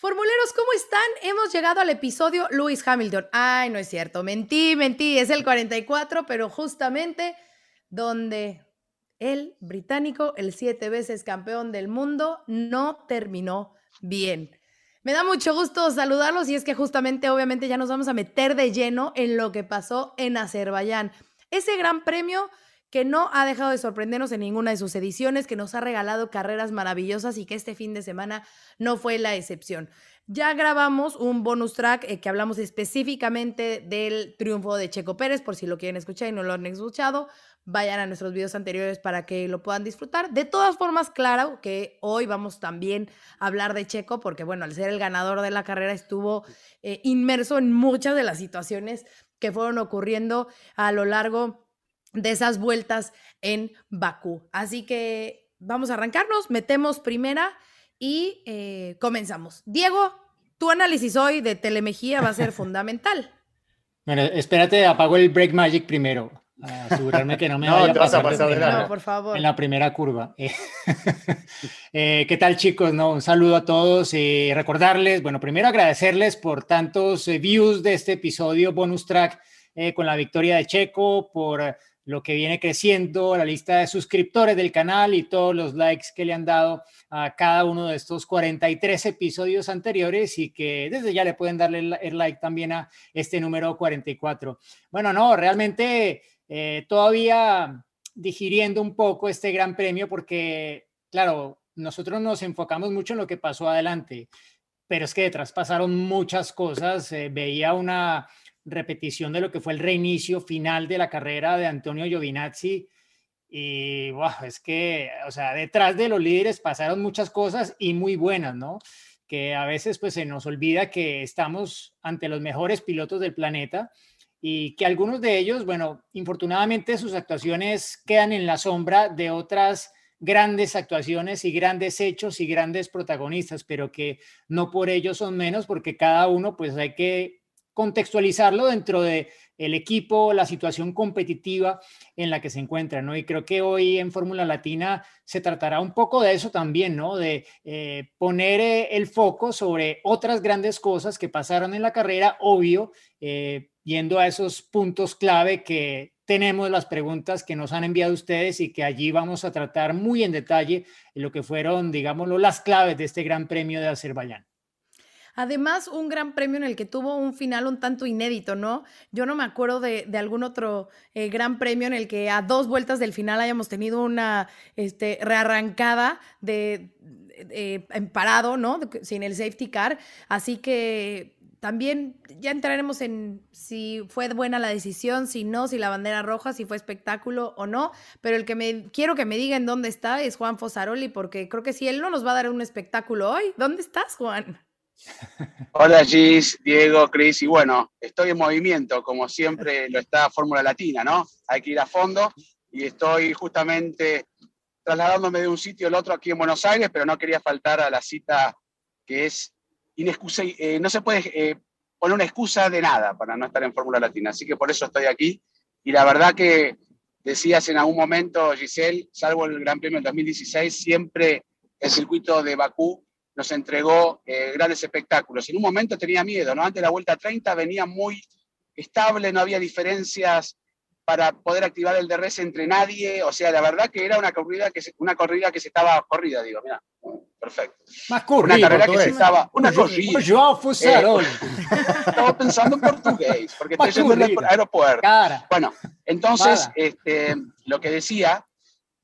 Formuleros, ¿cómo están? Hemos llegado al episodio Lewis Hamilton. Ay, no es cierto, mentí, mentí, es el 44, pero justamente donde el británico, el siete veces campeón del mundo, no terminó bien. Me da mucho gusto saludarlos y es que justamente, obviamente, ya nos vamos a meter de lleno en lo que pasó en Azerbaiyán. Ese gran premio que no ha dejado de sorprendernos en ninguna de sus ediciones, que nos ha regalado carreras maravillosas y que este fin de semana no fue la excepción. Ya grabamos un bonus track eh, que hablamos específicamente del triunfo de Checo Pérez, por si lo quieren escuchar y no lo han escuchado, vayan a nuestros videos anteriores para que lo puedan disfrutar. De todas formas, claro que hoy vamos también a hablar de Checo, porque bueno, al ser el ganador de la carrera estuvo eh, inmerso en muchas de las situaciones que fueron ocurriendo a lo largo de esas vueltas en Bakú. Así que vamos a arrancarnos, metemos primera y eh, comenzamos. Diego, tu análisis hoy de Telemejía va a ser fundamental. Bueno, espérate, apago el Break Magic primero. asegurarme que no me vaya a pasar, no, por favor. en la primera curva. Eh, ¿Qué tal chicos? No, un saludo a todos y recordarles, bueno, primero agradecerles por tantos eh, views de este episodio bonus track con la victoria de Checo, por lo que viene creciendo, la lista de suscriptores del canal y todos los likes que le han dado a cada uno de estos 43 episodios anteriores y que desde ya le pueden darle el like también a este número 44. Bueno, no, realmente eh, todavía digiriendo un poco este gran premio porque, claro, nosotros nos enfocamos mucho en lo que pasó adelante, pero es que detrás pasaron muchas cosas. Eh, veía una repetición de lo que fue el reinicio final de la carrera de Antonio Giovinazzi. Y es que, o sea, detrás de los líderes pasaron muchas cosas y muy buenas, ¿no? Que a veces pues se nos olvida que estamos ante los mejores pilotos del planeta y que algunos de ellos, bueno, infortunadamente sus actuaciones quedan en la sombra de otras grandes actuaciones y grandes hechos y grandes protagonistas, pero que no por ello son menos, porque cada uno pues hay que contextualizarlo dentro de el equipo, la situación competitiva en la que se encuentra, ¿no? Y creo que hoy en Fórmula Latina se tratará un poco de eso también, ¿no? De eh, poner eh, el foco sobre otras grandes cosas que pasaron en la carrera, obvio, eh, yendo a esos puntos clave que tenemos las preguntas que nos han enviado ustedes y que allí vamos a tratar muy en detalle lo que fueron, digámoslo, las claves de este Gran Premio de Azerbaiyán. Además, un gran premio en el que tuvo un final un tanto inédito, ¿no? Yo no me acuerdo de, algún otro eh, gran premio en el que a dos vueltas del final hayamos tenido una este, rearrancada de, en parado, ¿no? Sin el safety car. Así que también ya entraremos en si fue buena la decisión, si no, si la bandera roja, si fue espectáculo o no, pero el que me quiero que me digan dónde está es Juan Fosaroli, porque creo que si él no nos va a dar un espectáculo hoy, ¿dónde estás, Juan? Hola Gis, Diego, Cris, y bueno, estoy en movimiento, como siempre lo está Fórmula Latina, ¿no? Hay que ir a fondo y estoy justamente trasladándome de un sitio al otro aquí en Buenos Aires, pero no quería faltar a la cita que es inexcusa, eh, no se puede eh, poner una excusa de nada para no estar en Fórmula Latina, así que por eso estoy aquí. Y la verdad que decías en algún momento, Giselle, salvo el Gran Premio del 2016, siempre el circuito de Bakú nos entregó eh, grandes espectáculos. En un momento tenía miedo, ¿no? Antes de la vuelta 30 venía muy estable, no había diferencias para poder activar el DRS entre nadie, o sea, la verdad que era una corrida que se, una corrida que se estaba corrida, digo, mira, perfecto. Más corrida, una carrera que se estaba, una corrida. Yo eh, estaba pensando en portugués, porque estoy yendo al aeropuerto. Bueno, entonces, este, lo que decía,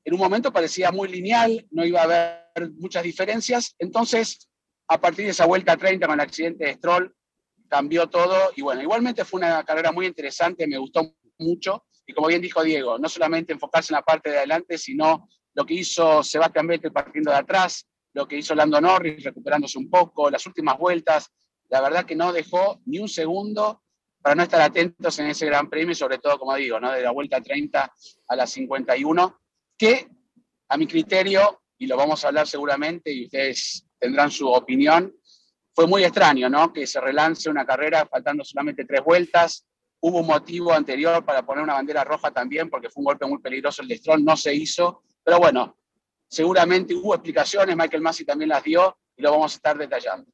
en un momento parecía muy lineal, no iba a haber muchas diferencias. Entonces, a partir de esa vuelta 30 con el accidente de Stroll, cambió todo. Y bueno, igualmente fue una carrera muy interesante, me gustó mucho. Y como bien dijo Diego, no solamente enfocarse en la parte de adelante, sino lo que hizo Sebastián Vettel partiendo de atrás, lo que hizo Lando Norris recuperándose un poco, las últimas vueltas, la verdad que no dejó ni un segundo para no estar atentos en ese gran premio, sobre todo, como digo, ¿no? de la vuelta 30 a la 51, que a mi criterio, y lo vamos a hablar seguramente y ustedes tendrán su opinión, fue muy extraño, ¿no? Que se relance una carrera faltando solamente tres vueltas. Hubo un motivo anterior para poner una bandera roja también, porque fue un golpe muy peligroso el de Stroll, no se hizo. Pero bueno, seguramente hubo explicaciones, Michael Masi también las dio y lo vamos a estar detallando.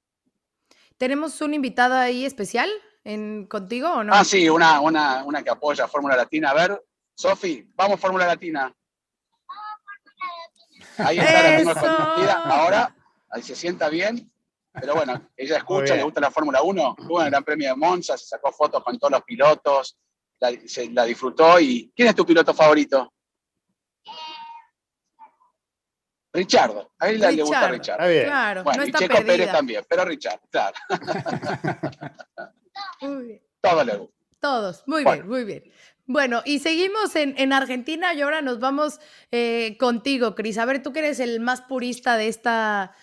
¿Tenemos un invitado ahí especial en, contigo o no? Ah, sí, una, una, una que apoya Fórmula Latina. A ver, Sofi, vamos Fórmula Latina. Ahí está, la tengo Ahora, ahí se sienta bien. Pero bueno, ella escucha, le gusta la Fórmula 1, tuvo el Gran Premio de Monza, se sacó fotos con todos los pilotos, la, se, la disfrutó. ¿Y quién es tu piloto favorito? Richard, a él le gusta Richard. Claro, bueno, no y está Checo perdida. Pérez también, pero Richard, claro. Muy bien. Todo le gusta. Todos, muy Bueno. bien, muy bien. Bueno, y seguimos en, en Argentina y ahora nos vamos eh, contigo, Cris. A ver, tú que eres el más purista de esta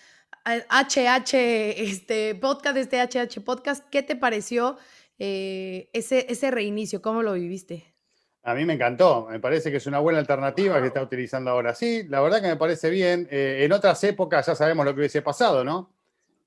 HH, este podcast, de este HH podcast, ¿qué te pareció eh, ese, ese reinicio? ¿Cómo lo viviste? A mí me encantó, me parece que es una buena alternativa que está utilizando ahora. Sí, la verdad que me parece bien. Eh, en otras épocas ya sabemos lo que hubiese pasado, ¿no?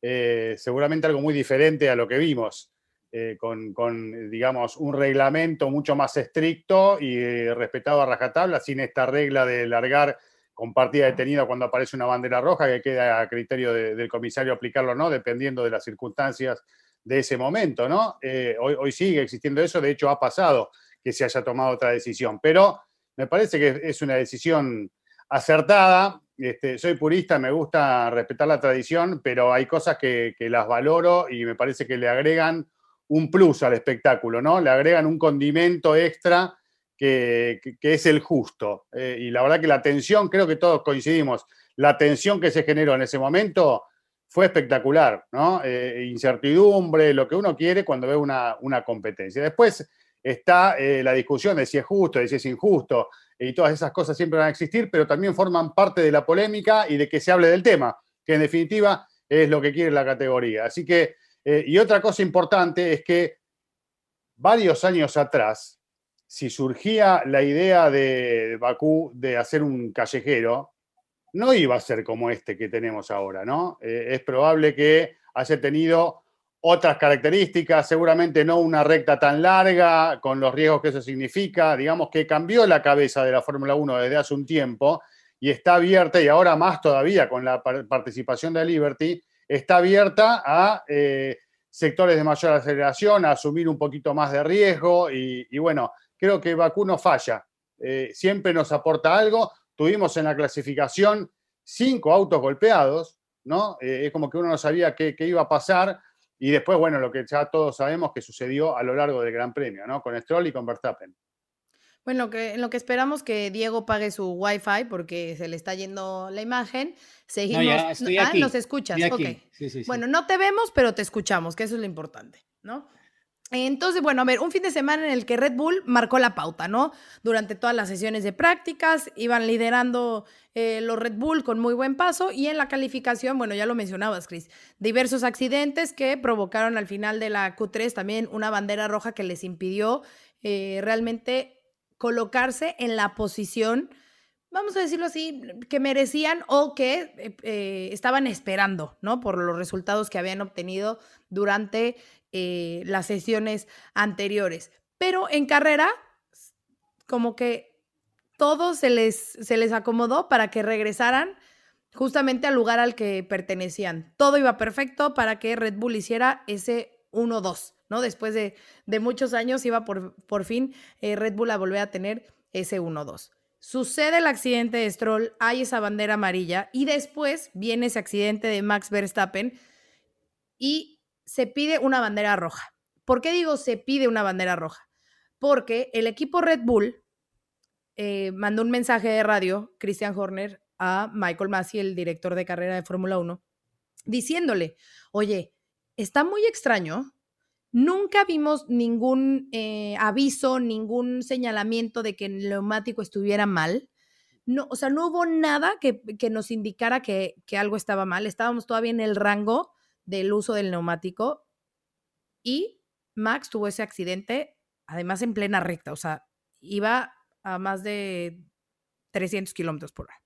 Eh, seguramente algo muy diferente a lo que vimos, eh, con, digamos, un reglamento mucho más estricto y eh, respetado a rajatabla, sin esta regla de largar con partida detenida cuando aparece una bandera roja, que queda a criterio de- del comisario aplicarlo o no, dependiendo de las circunstancias de ese momento, ¿no? Eh, hoy, hoy sigue existiendo eso, de hecho ha pasado que se haya tomado otra decisión. Pero me parece que es una decisión acertada. Este, soy purista, me gusta respetar la tradición, pero hay cosas que las valoro y me parece que le agregan un plus al espectáculo, ¿no? Le agregan un condimento extra que, es el justo. Eh, y la verdad que la tensión, creo que todos coincidimos, la tensión que se generó en ese momento fue espectacular, ¿no? Eh, incertidumbre, lo que uno quiere cuando ve una, una competencia. Después está eh, la discusión de si es justo, de si es injusto, y todas esas cosas siempre van a existir, pero también forman parte de la polémica y de que se hable del tema, que en definitiva es lo que quiere la categoría. Así que, eh, y otra cosa importante es que varios años atrás, si surgía la idea de Bakú de hacer un callejero, no iba a ser como este que tenemos ahora, ¿no? Eh, es probable que haya tenido otras características, seguramente no una recta tan larga, con los riesgos que eso significa, digamos que cambió la cabeza de la Fórmula 1 desde hace un tiempo y está abierta, y ahora más todavía con la par- participación de Liberty, está abierta a eh, sectores de mayor aceleración, a asumir un poquito más de riesgo y, bueno, creo que Bakú no falla, Eh, siempre nos aporta algo, tuvimos en la clasificación cinco autos golpeados, ¿no? Eh, es como que uno no sabía qué, qué iba a pasar. Y después, bueno, lo que ya todos sabemos que sucedió a lo largo del Gran Premio, ¿no? Con Stroll y con Verstappen. Bueno, que, en lo que esperamos que Diego pague su Wi-Fi porque se le está yendo la imagen. Seguimos. ya estoy ah, nos escuchas. estoy ok. Sí, sí, sí. Bueno, no te vemos, pero te escuchamos, que eso es lo importante, ¿no? Entonces, bueno, a ver, un fin de semana en el que Red Bull marcó la pauta, ¿no? Durante todas las sesiones de prácticas, iban liderando eh, los Red Bull con muy buen paso y en la calificación, bueno, ya lo mencionabas, Chris, diversos accidentes que provocaron al final de la Q3 también una bandera roja que les impidió eh, realmente colocarse en la posición, vamos a decirlo así, que merecían o que eh, eh, estaban esperando, ¿no? Por los resultados que habían obtenido durante eh, las sesiones anteriores. Pero en carrera, como que todo se les, se les acomodó para que regresaran justamente al lugar al que pertenecían. Todo iba perfecto para que Red Bull hiciera ese 1-2, Después de, de muchos años iba por, por fin eh, Red Bull a volver a tener ese 1-2. Sucede el accidente de Stroll, hay esa bandera amarilla y después viene ese accidente de Max Verstappen y se pide una bandera roja. ¿Por qué digo se pide una bandera roja? Porque el equipo Red Bull eh, mandó un mensaje de radio, Christian Horner, a Michael Massey, el director de carrera de Fórmula 1, diciéndole, oye, está muy extraño, nunca vimos ningún eh, aviso, ningún señalamiento de que el neumático estuviera mal. No, o sea, no hubo nada que, que nos indicara que, que algo estaba mal. Estábamos todavía en el rango del uso del neumático. y Max tuvo ese accidente, además en plena recta, o sea, iba a más de 300 kilómetros por hora.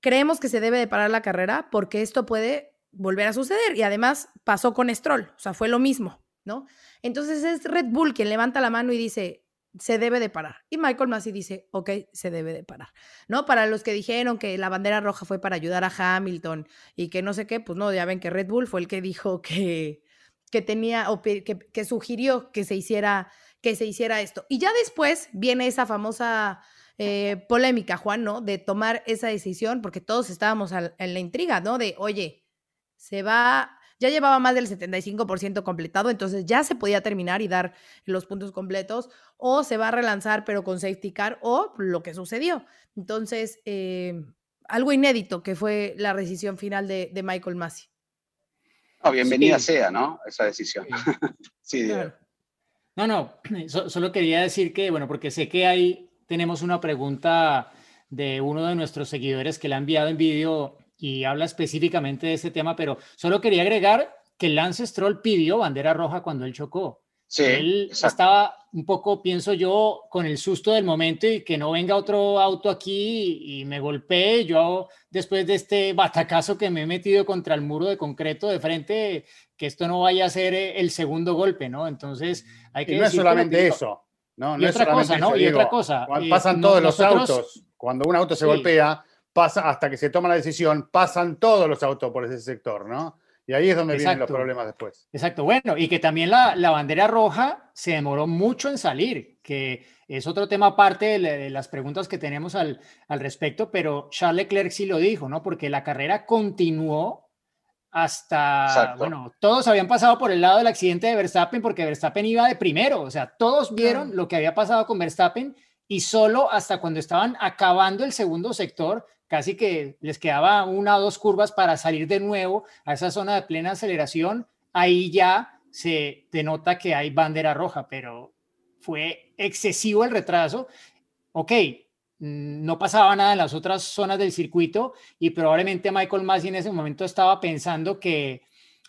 Creemos que se debe de parar la carrera porque esto puede volver a suceder y además pasó con Stroll, o sea, fue lo mismo, ¿no? Entonces es Red Bull quien levanta la mano y dice, se debe de parar. Y Michael Massey dice, ok, se debe de parar. ¿No? Para los que dijeron que la bandera roja fue para ayudar a Hamilton y que no sé qué, pues no, ya ven que Red Bull fue el que dijo que, que tenía, o que, que sugirió que se, hiciera, que se hiciera esto. Y ya después viene esa famosa eh, polémica, Juan, ¿no? De tomar esa decisión, porque todos estábamos en la intriga, ¿no? De, oye, se va ya llevaba más del 75% completado, entonces ya se podía terminar y dar los puntos completos, o se va a relanzar pero con safety car, o lo que sucedió. Entonces, eh, algo inédito que fue la decisión final de, Michael Massey. bienvenida sea, ¿no? Esa decisión. sí, No, no, solo quería decir que, bueno, porque sé que ahí tenemos una pregunta de uno de nuestros seguidores que le ha enviado en vídeo y habla específicamente de ese tema, pero solo quería agregar que Lance Stroll pidió bandera roja cuando él chocó. Sí, él estaba un poco, pienso yo, con el susto del momento y que no venga otro auto aquí y me golpee. Yo, después de este batacazo que me he metido contra el muro de concreto de frente, que esto no vaya a ser eh, el segundo golpe, ¿no? Entonces, hay que... Y no es solamente eso. No, no es otra cosa, ¿no? y otra cosa. pasan todos los autos. Cuando un auto se golpea, pasa hasta que se toma la decisión, pasan todos los autos por ese sector, ¿no? Y ahí es donde vienen los problemas después. Exacto, bueno, y que también la, la, bandera roja se demoró mucho en salir, que es otro tema aparte de, las preguntas que tenemos al, al, respecto, pero Charles Leclerc sí lo dijo, ¿no? Porque la carrera continuó hasta, bueno, todos habían pasado por el lado del accidente de Verstappen porque Verstappen iba de primero, o sea, todos vieron lo que había pasado con Verstappen y solo hasta cuando estaban acabando el segundo sector casi que les quedaba una o dos curvas para salir de nuevo a esa zona de plena aceleración, ahí ya se denota que hay bandera roja, pero fue excesivo el retraso. Ok, mm, no pasaba nada en las otras zonas del circuito y probablemente Michael Massey en ese momento estaba pensando que,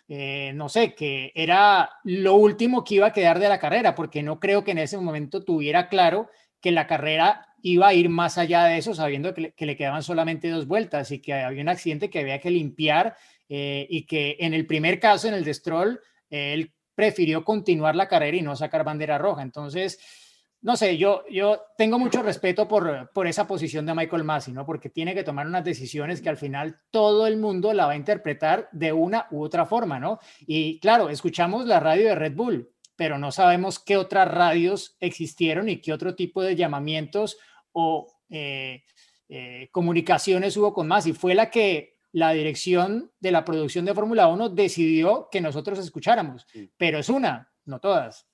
eh, no sé, que era lo último que iba a quedar de la carrera, porque no creo que en ese momento tuviera claro que la carrera iba a ir más allá de eso, sabiendo que le, quedaban solamente dos vueltas y que había un accidente que había que limpiar eh, y que en el primer caso, en el de Stroll, él prefirió continuar la carrera y no sacar bandera roja. Entonces, no sé, yo, yo tengo mucho respeto por, por esa posición de Michael Massey, ¿no? Porque tiene que tomar unas decisiones que al final todo el mundo la va a interpretar de una u otra forma, ¿no? Y claro, escuchamos la radio de Red Bull, pero no sabemos qué otras radios existieron y qué otro tipo de llamamientos o eh, eh, comunicaciones hubo con más y fue la que la dirección de la producción de Fórmula 1 decidió que nosotros escucháramos, pero es una, no todas.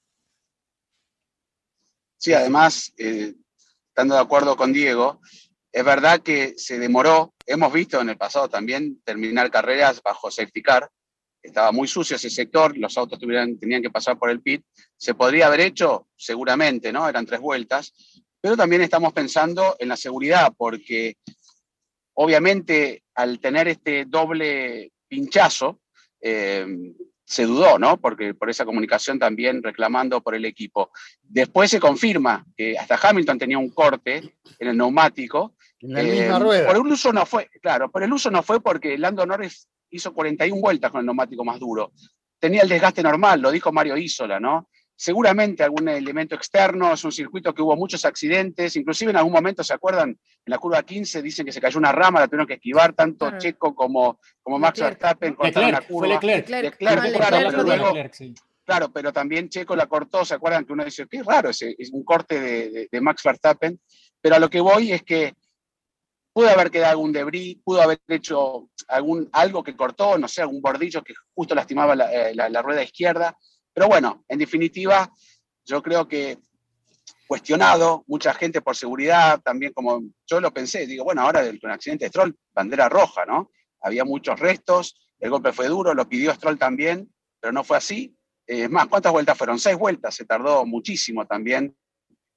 Sí, además, eh, estando de acuerdo con Diego, es verdad que se demoró, hemos visto en el pasado también terminar carreras bajo safety car, estaba muy sucio ese sector, los autos tuvieran, tenían que pasar por el pit, se podría haber hecho, seguramente, ¿no? Eran tres vueltas, pero también estamos pensando en la seguridad, porque obviamente al tener este doble pinchazo, eh, se dudó, ¿no? Porque por esa comunicación también reclamando por el equipo. Después se confirma que hasta Hamilton tenía un corte en el neumático. En la misma eh, rueda. Por el uso no fue, claro, por el uso no fue porque Lando Norris hizo 41 vueltas con el neumático más duro. Tenía el desgaste normal, lo dijo Mario Isola, ¿no? Seguramente algún elemento externo, es un circuito que hubo muchos accidentes, inclusive en algún momento, ¿se acuerdan? En la curva 15 dicen que se cayó una rama, la tuvieron que esquivar tanto Checo como, como Max Verstappen cortaron la curva. Leclerc. claro, claro, pero también Checo la cortó, ¿se acuerdan? Que uno dice, qué raro, es, es un corte de, de, Max Verstappen, pero a lo que voy es que pudo haber quedado algún debris, pudo haber hecho algún, algo que cortó, no sé, algún bordillo que justo lastimaba la, eh, la rueda izquierda, pero bueno, en definitiva, yo creo que cuestionado, mucha gente por seguridad, también como yo lo pensé, digo, bueno, ahora del accidente de Stroll, bandera roja, ¿no? Había muchos restos, el golpe fue duro, lo pidió Stroll también, pero no fue así. Es más, ¿cuántas vueltas fueron? Seis vueltas, se tardó muchísimo también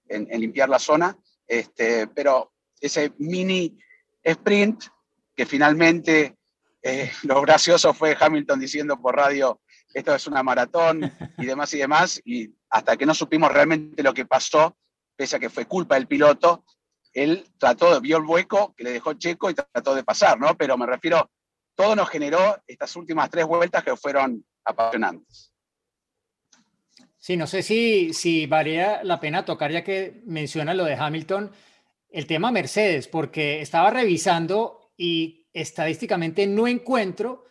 en, limpiar la zona, este, pero ese mini sprint que finalmente eh, lo gracioso fue Hamilton diciendo por radio esto es una maratón y demás y demás, y hasta que no supimos realmente lo que pasó, pese a que fue culpa del piloto, él trató, vio el hueco que le dejó Checo y trató de pasar, ¿no? Pero me refiero, todo nos generó estas últimas tres vueltas que fueron apasionantes. Sí, no sé si, si valía la pena tocar, ya que menciona lo de Hamilton, el tema Mercedes, porque estaba revisando y estadísticamente no encuentro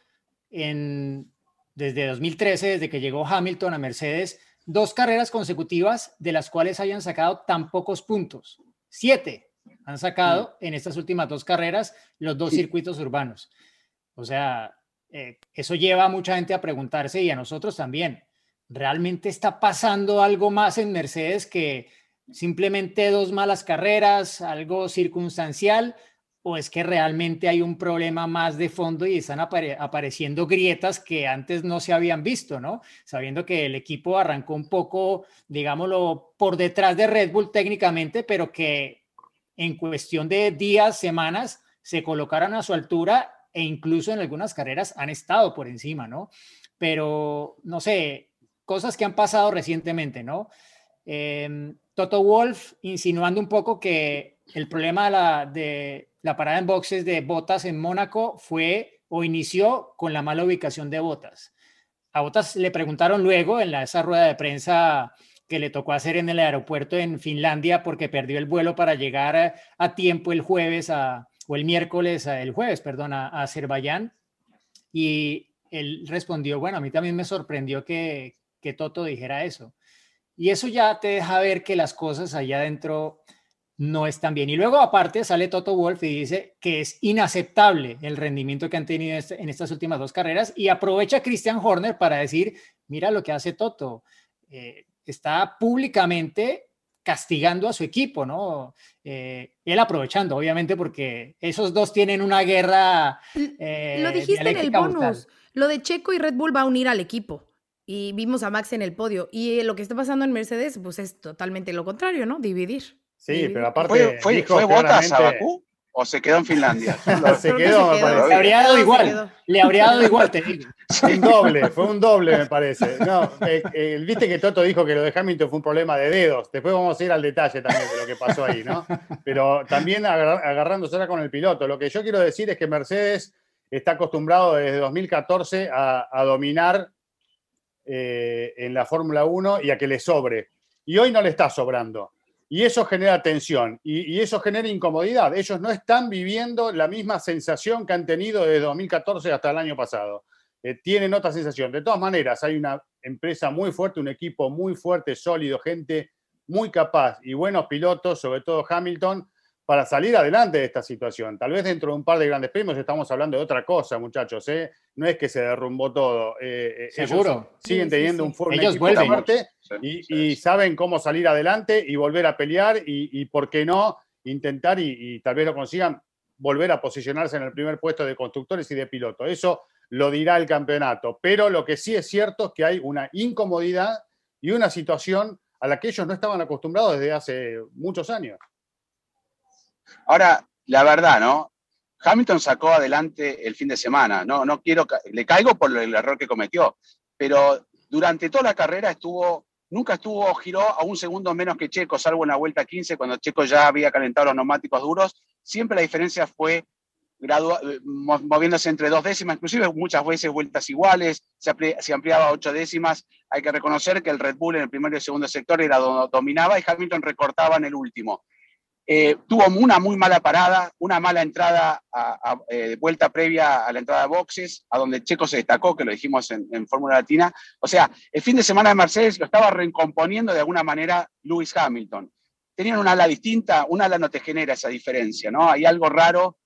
en, desde 2013, desde que llegó Hamilton a Mercedes, dos carreras consecutivas de las cuales hayan sacado tan pocos puntos. Siete han sacado en estas últimas dos carreras los dos circuitos urbanos. O sea, eh, eso lleva a mucha gente a preguntarse y a nosotros también. ¿Realmente está pasando algo más en Mercedes que simplemente dos malas carreras, algo circunstancial? ¿O es que realmente hay un problema más de fondo y están apareciendo grietas que antes no se habían visto, ¿no? Sabiendo que el equipo arrancó un poco, digámoslo, por detrás de Red Bull técnicamente, pero que en cuestión de días, semanas, se colocaron a su altura e incluso en algunas carreras han estado por encima, ¿no? Pero, no sé, cosas que han pasado recientemente, ¿no? Em, Toto Wolf insinuando un poco que el problema de la, parada en boxes de Botas en Mónaco fue o inició con la mala ubicación de Botas. A Botas le preguntaron luego en la, esa rueda de prensa que le tocó hacer en el aeropuerto en Finlandia porque perdió el vuelo para llegar a, tiempo el jueves o el miércoles, el jueves, perdón, a, a Azerbaiyán. Y él respondió, bueno, a mí también me sorprendió que, que Toto dijera eso. Y eso ya te deja ver que las cosas allá adentro no están bien. Y luego aparte sale Toto Wolf y dice que es inaceptable el rendimiento que han tenido este, en estas últimas dos carreras y aprovecha Christian Horner para decir, mira lo que hace Toto. Eh, está públicamente castigando a su equipo, ¿no? Eh, él aprovechando, obviamente, porque esos dos tienen una guerra. Eh, lo dijiste en el bonus. Lo de Checo y Red Bull va a unir al equipo. Y vimos a Max en el podio. Y lo que está pasando en Mercedes, pues es totalmente lo contrario, ¿no? Dividir. Sí, pero aparte. ¿Fue, fue, Botas a Bakú? ¿O se quedó en Finlandia? se quedó, Le habría dado igual. Le habría dado igual, te digo. Un doble, fue un doble, me parece. No, eh, eh, viste que Toto dijo que lo de Hamilton fue un problema de dedos. Después vamos a ir al detalle también de lo que pasó ahí, ¿no? Pero también agarrándose ahora con el piloto. Lo que yo quiero decir es que Mercedes está acostumbrado desde 2014 a, dominar eh, en la Fórmula 1 y a que le sobre. Y hoy no le está sobrando. Y eso genera tensión y, eso genera incomodidad. Ellos no están viviendo la misma sensación que han tenido desde 2014 hasta el año pasado. Eh, tienen otra sensación. De todas maneras, hay una empresa muy fuerte, un equipo muy fuerte, sólido, gente muy capaz y buenos pilotos, sobre todo Hamilton, para salir adelante de esta situación. Tal vez dentro de un par de grandes premios estamos hablando de otra cosa, muchachos. ¿eh? No es que se derrumbó todo. Eh, eh Seguro. Siguen teniendo un fuerte ellos fuerte y, saben cómo salir adelante y volver a pelear y, por qué no, intentar y, tal vez lo consigan volver a posicionarse en el primer puesto de constructores y de pilotos. Eso lo dirá el campeonato. Pero lo que sí es cierto es que hay una incomodidad y una situación a la que ellos no estaban acostumbrados desde hace muchos años. Ahora, la verdad, ¿no? Hamilton sacó adelante el fin de semana, no, no quiero, le caigo por el error que cometió, pero durante toda la carrera estuvo, nunca estuvo, giró a un segundo menos que Checo, salvo en la vuelta 15, cuando Checo ya había calentado los neumáticos duros, siempre la diferencia fue moviéndose entre dos décimas, inclusive muchas veces vueltas iguales, se, ampliaba a ocho décimas. Hay que reconocer que el Red Bull en el primero y segundo sector era dominaba y Hamilton recortaba en el último. Eh, tuvo una muy mala parada, una mala entrada, a, eh, vuelta previa a la entrada de boxes, a donde Checo se destacó, que lo dijimos en, Fórmula Latina. O sea, el fin de semana de Mercedes lo estaba recomponiendo de alguna manera Lewis Hamilton. Tenían una ala distinta, una ala no te genera esa diferencia, ¿no? Hay algo raro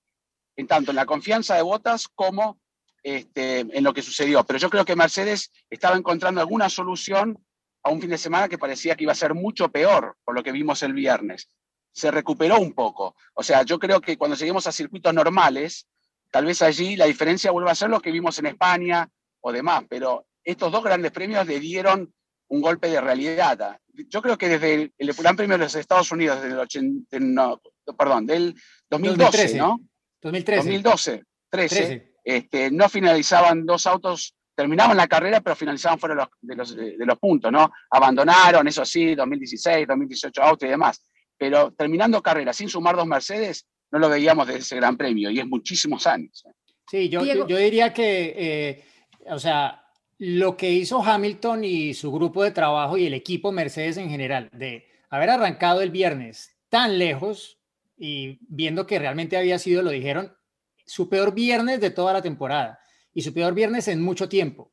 en tanto en la confianza de Botas como este, en lo que sucedió. Pero yo creo que Mercedes estaba encontrando alguna solución a un fin de semana que parecía que iba a ser mucho peor por lo que vimos el viernes se recuperó un poco. O sea, yo creo que cuando lleguemos a circuitos normales, tal vez allí la diferencia vuelva a ser lo que vimos en España o demás, pero estos dos grandes premios le dieron un golpe de realidad. Yo creo que desde el, Gran Premio de los Estados Unidos, desde el 80, perdón, del 2012, ¿no? 2013. 2012, 13, Este, no finalizaban dos autos terminaban la carrera, pero finalizaban fuera de los, de los, puntos, ¿no? Abandonaron, eso sí, 2016, 2018 auto y demás. Pero terminando carrera sin sumar dos Mercedes, no lo veíamos desde ese gran premio y es muchísimos años. ¿eh? Sí, yo, yo, diría que, eh, o sea, lo que hizo Hamilton y su grupo de trabajo y el equipo Mercedes en general, de haber arrancado el viernes tan lejos y viendo que realmente había sido, lo dijeron, su peor viernes de toda la temporada y su peor viernes en mucho tiempo.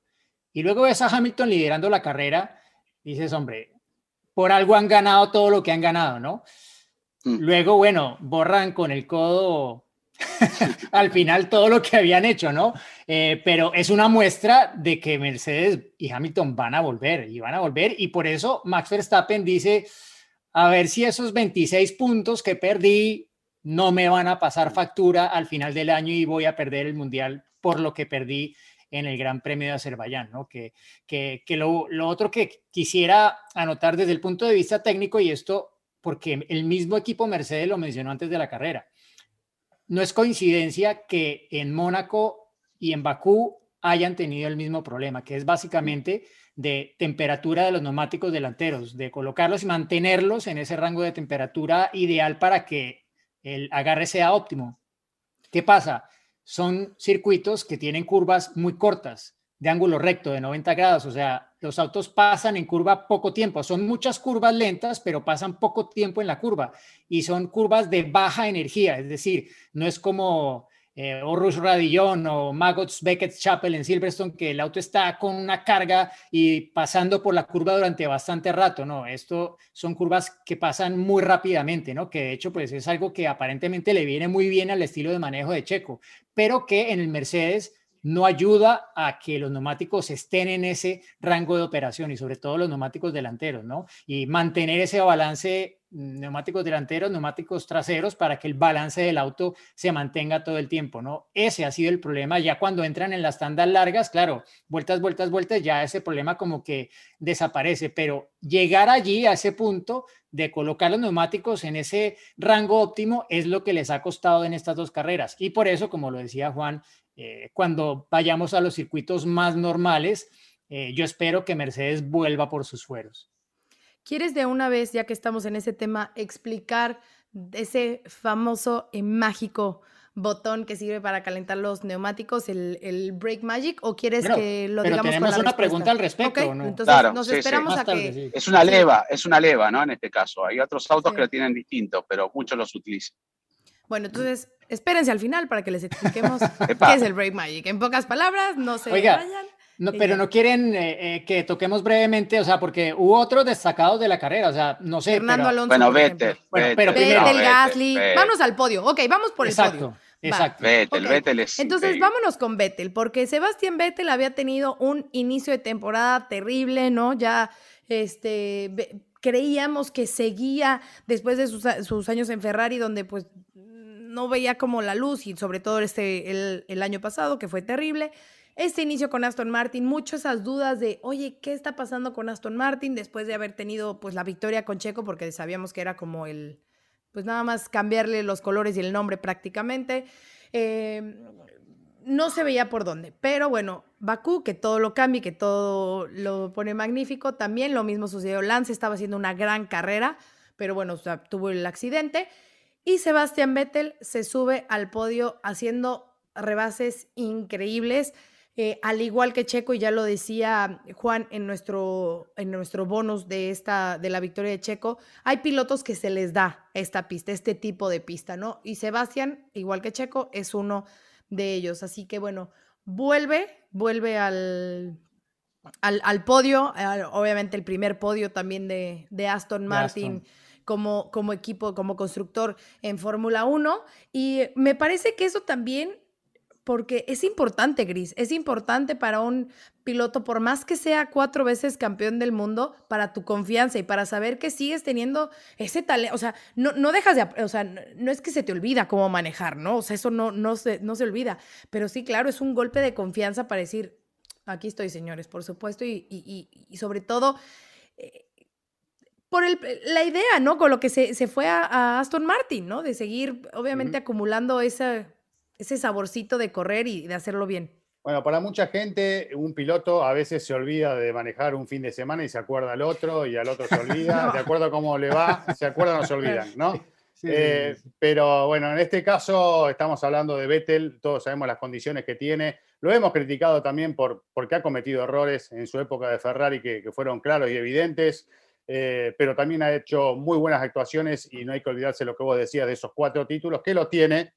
Y luego ves a Hamilton liderando la carrera, dices, hombre, por algo han ganado todo lo que han ganado, ¿no? Mm. Luego, bueno, borran con el codo al final todo lo que habían hecho, ¿no? Eh, pero es una muestra de que Mercedes y Hamilton van a volver y van a volver y por eso Max Verstappen dice, a ver si esos 26 puntos que perdí no me van a pasar factura al final del año y voy a perder el mundial por lo que perdí en el Gran Premio de Azerbaiyán, ¿no? Que, que, lo, lo otro que quisiera anotar desde el punto de vista técnico y esto porque el mismo equipo Mercedes lo mencionó antes de la carrera no es coincidencia que en Mónaco y en Bakú hayan tenido el mismo problema, que es básicamente de temperatura de los neumáticos delanteros, de colocarlos y mantenerlos en ese rango de temperatura ideal para que el agarre sea óptimo. ¿Qué pasa? Son circuitos que tienen curvas muy cortas, de ángulo recto, de 90 grados, o sea, los autos pasan en curva poco tiempo. Son muchas curvas lentas, pero pasan poco tiempo en la curva y son curvas de baja energía, es decir, no es como eh, Rush Radillon o Maggots Beckett Chapel en Silverstone, que el auto está con una carga y pasando por la curva durante bastante rato, no, esto son curvas que pasan muy rápidamente, ¿no? Que de hecho, pues es algo que aparentemente le viene muy bien al estilo de manejo de Checo, pero que en el Mercedes no ayuda a que los neumáticos estén en ese rango de operación y sobre todo los neumáticos delanteros, ¿no? Y mantener ese balance mm, neumáticos delanteros, neumáticos traseros para que el balance del auto se mantenga todo el tiempo, ¿no? Ese ha sido el problema. Ya cuando entran en las tandas largas, claro, vueltas, vueltas, vueltas, ya ese problema como que desaparece, pero llegar allí a ese punto de colocar los neumáticos en ese rango óptimo es lo que les ha costado en estas dos carreras. Y por eso, como lo decía Juan, eh, cuando vayamos a los circuitos más normales, eh, yo espero que Mercedes vuelva por sus fueros. ¿Quieres de una vez, ya que estamos en ese tema, explicar ese famoso y mágico botón que sirve para calentar los neumáticos, el, el Brake Magic, o quieres que lo pero digamos tenemos una pregunta al respecto, ¿no? Entonces nos esperamos a que... Es una leva, es una leva, ¿no? En este caso. Hay otros autos que lo tienen distinto, pero muchos los utilizan. Bueno, entonces espérense al final para que les expliquemos qué es el Brave Magic. En pocas palabras, no se vayan. No, pero no quieren eh, eh, que toquemos brevemente, o sea, porque hubo otros destacados de la carrera, o sea, no sé. Fernando Alonso. Bueno, vete. Bueno, pero primero. Vettel, Gasly. Vamos al podio. Ok, vamos por el podio. Exacto. Vettel, Vettel es Entonces, vámonos con Vettel, porque Sebastián Vettel había tenido un inicio de temporada terrible, ¿no? Ya, este, creíamos que seguía después de sus, sus años en Ferrari, donde pues no veía como la luz y sobre todo este, el, año pasado, que fue terrible. Este inicio con Aston Martin, muchas esas dudas de, oye, ¿qué está pasando con Aston Martin después de haber tenido pues la victoria con Checo? Porque sabíamos que era como el, pues nada más cambiarle los colores y el nombre prácticamente. Em, no se veía por dónde, pero bueno, Bakú, que todo lo cambie, que todo lo pone magnífico, también lo mismo sucedió. Lance estaba haciendo una gran carrera, pero bueno, tuvo el accidente. Y Sebastián Vettel se sube al podio haciendo rebases increíbles. Eh, al igual que Checo, y ya lo decía Juan en nuestro, en nuestro bonus de, esta, de la victoria de Checo, hay pilotos que se les da esta pista, este tipo de pista, ¿no? Y Sebastián, igual que Checo, es uno de ellos. Así que bueno, vuelve, vuelve al, al, podio, obviamente el primer podio también de, de Aston Martin como, como equipo, como constructor en Fórmula 1. Y me parece que eso también porque es importante, Gris, es importante para un piloto, por más que sea cuatro veces campeón del mundo, para tu confianza y para saber que sigues teniendo ese talento, o sea, no, no dejas de, o sea, no es que se te olvida cómo manejar, ¿no? O sea, eso no, no, se, no se olvida, pero sí, claro, es un golpe de confianza para decir, aquí estoy, señores, por supuesto, y, y, sobre todo... Eh, por el, la idea, ¿no? Con lo que se, se fue a, Aston Martin, ¿no? De seguir, obviamente, acumulando ese, ese saborcito de correr y de hacerlo bien. Bueno, para mucha gente, un piloto a veces se olvida de manejar un fin de semana y se acuerda al otro y al otro se olvida. De acuerdo a cómo le va, se acuerdan o no se olvidan, ¿no? Eh, pero bueno, en este caso estamos hablando de Vettel, todos sabemos las condiciones que tiene. Lo hemos criticado también por, porque ha cometido errores en su época de Ferrari que, fueron claros y evidentes, eh, pero también ha hecho muy buenas actuaciones y no hay que olvidarse lo que vos decías de esos cuatro títulos, que lo tiene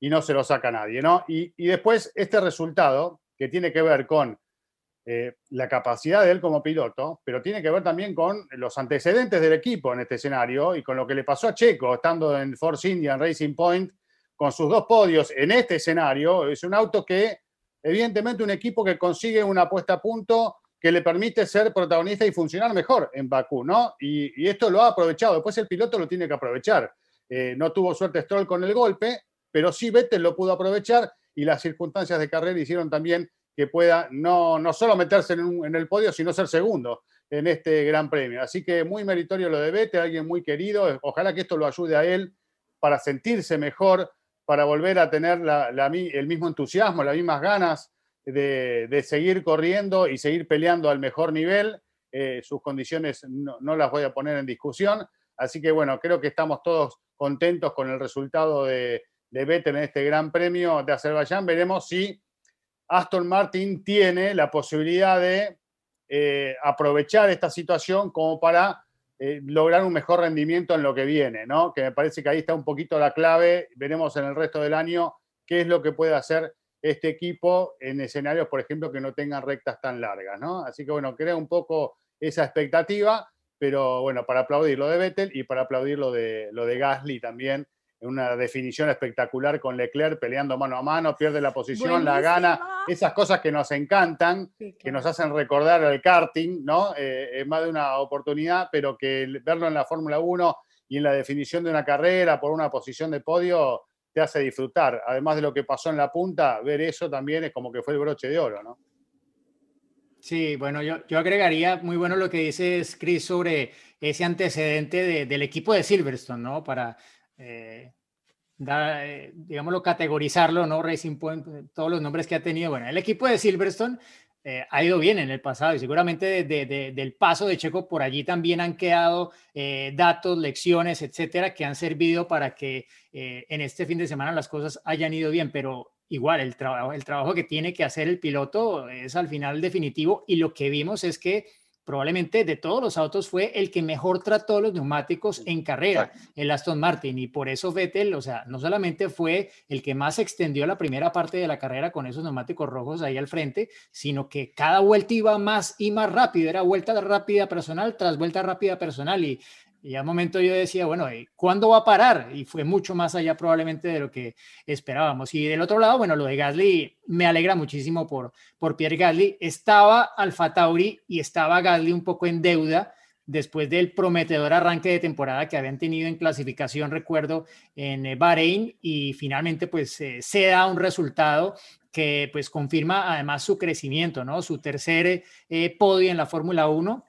y no se lo saca nadie, ¿no? Y, después este resultado, que tiene que ver con eh, la capacidad de él como piloto, pero tiene que ver también con los antecedentes del equipo en este escenario y con lo que le pasó a Checo estando en Force India, en Racing Point, con sus dos podios en este escenario. Es un auto que, evidentemente, un equipo que consigue una puesta a punto que le permite ser protagonista y funcionar mejor en Bakú, ¿no? Y, esto lo ha aprovechado. Después el piloto lo tiene que aprovechar. Eh, no tuvo suerte Stroll con el golpe, pero sí Vettel lo pudo aprovechar y las circunstancias de carrera hicieron también que pueda no, no solo meterse en, el podio, sino ser segundo en este Gran Premio. Así que muy meritorio lo de Vettel, alguien muy querido. Ojalá que esto lo ayude a él para sentirse mejor, para volver a tener el mismo entusiasmo, las mismas ganas de, seguir corriendo y seguir peleando al mejor nivel. Eh, sus condiciones no, las voy a poner en discusión. Así que bueno, creo que estamos todos contentos con el resultado de, de Vettel en este Gran Premio de Azerbaiyán. Veremos si Aston Martin tiene la posibilidad de eh, aprovechar esta situación como para eh, lograr un mejor rendimiento en lo que viene, ¿no? Que me parece que ahí está un poquito la clave. Veremos en el resto del año qué es lo que puede hacer este equipo en escenarios, por ejemplo, que no tengan rectas tan largas, ¿no? Así que bueno, crea un poco esa expectativa, pero bueno, para aplaudir lo de Vettel y para aplaudir lo de, lo de Gasly también, una definición espectacular con Leclerc peleando mano a mano, pierde la posición, la gana, esas cosas que nos encantan, que nos hacen recordar el karting, ¿no? Eh, es más de una oportunidad, pero que verlo en la Fórmula 1 y en la definición de una carrera por una posición de podio te hace disfrutar. Además de lo que pasó en la punta, ver eso también es como que fue el broche de oro, ¿no? Sí, bueno, yo, yo agregaría muy bueno lo que dices, Chris, sobre ese antecedente del equipo de Silverstone, ¿no? Para eh, eh, digámoslo, categorizarlo, ¿no? Racing Point, eh, todos los nombres que ha tenido. Bueno, el equipo de Silverstone eh, ha ido bien en el pasado y seguramente del paso de Checo por allí también han quedado datos, lecciones, etcétera, que han servido para que en este fin de semana las cosas hayan ido bien, pero igual el el trabajo que tiene que hacer el piloto es al final definitivo y lo que vimos es que probablemente de todos los autos fue el que mejor trató los neumáticos en carrera, el Aston Martin, y por eso Vettel, o sea, no solamente fue el que más extendió la primera parte de la carrera con esos neumáticos rojos ahí al frente, sino que cada vuelta iba más y más rápido, era vuelta rápida personal tras vuelta rápida personal, y y a un momento yo decía, bueno, ¿cuándo va a parar? Y fue mucho más allá probablemente de lo que esperábamos. Y del otro lado, bueno, lo de Gasly me alegra muchísimo por, por Pierre Gasly. Estaba Alfa Tauri y estaba Gasly un poco en deuda después del prometedor arranque de temporada que habían tenido en clasificación, recuerdo, en eh, Bahrein y finalmente pues eh, se da un resultado que pues confirma además su crecimiento, ¿no? Su tercer eh, podio en la Fórmula 1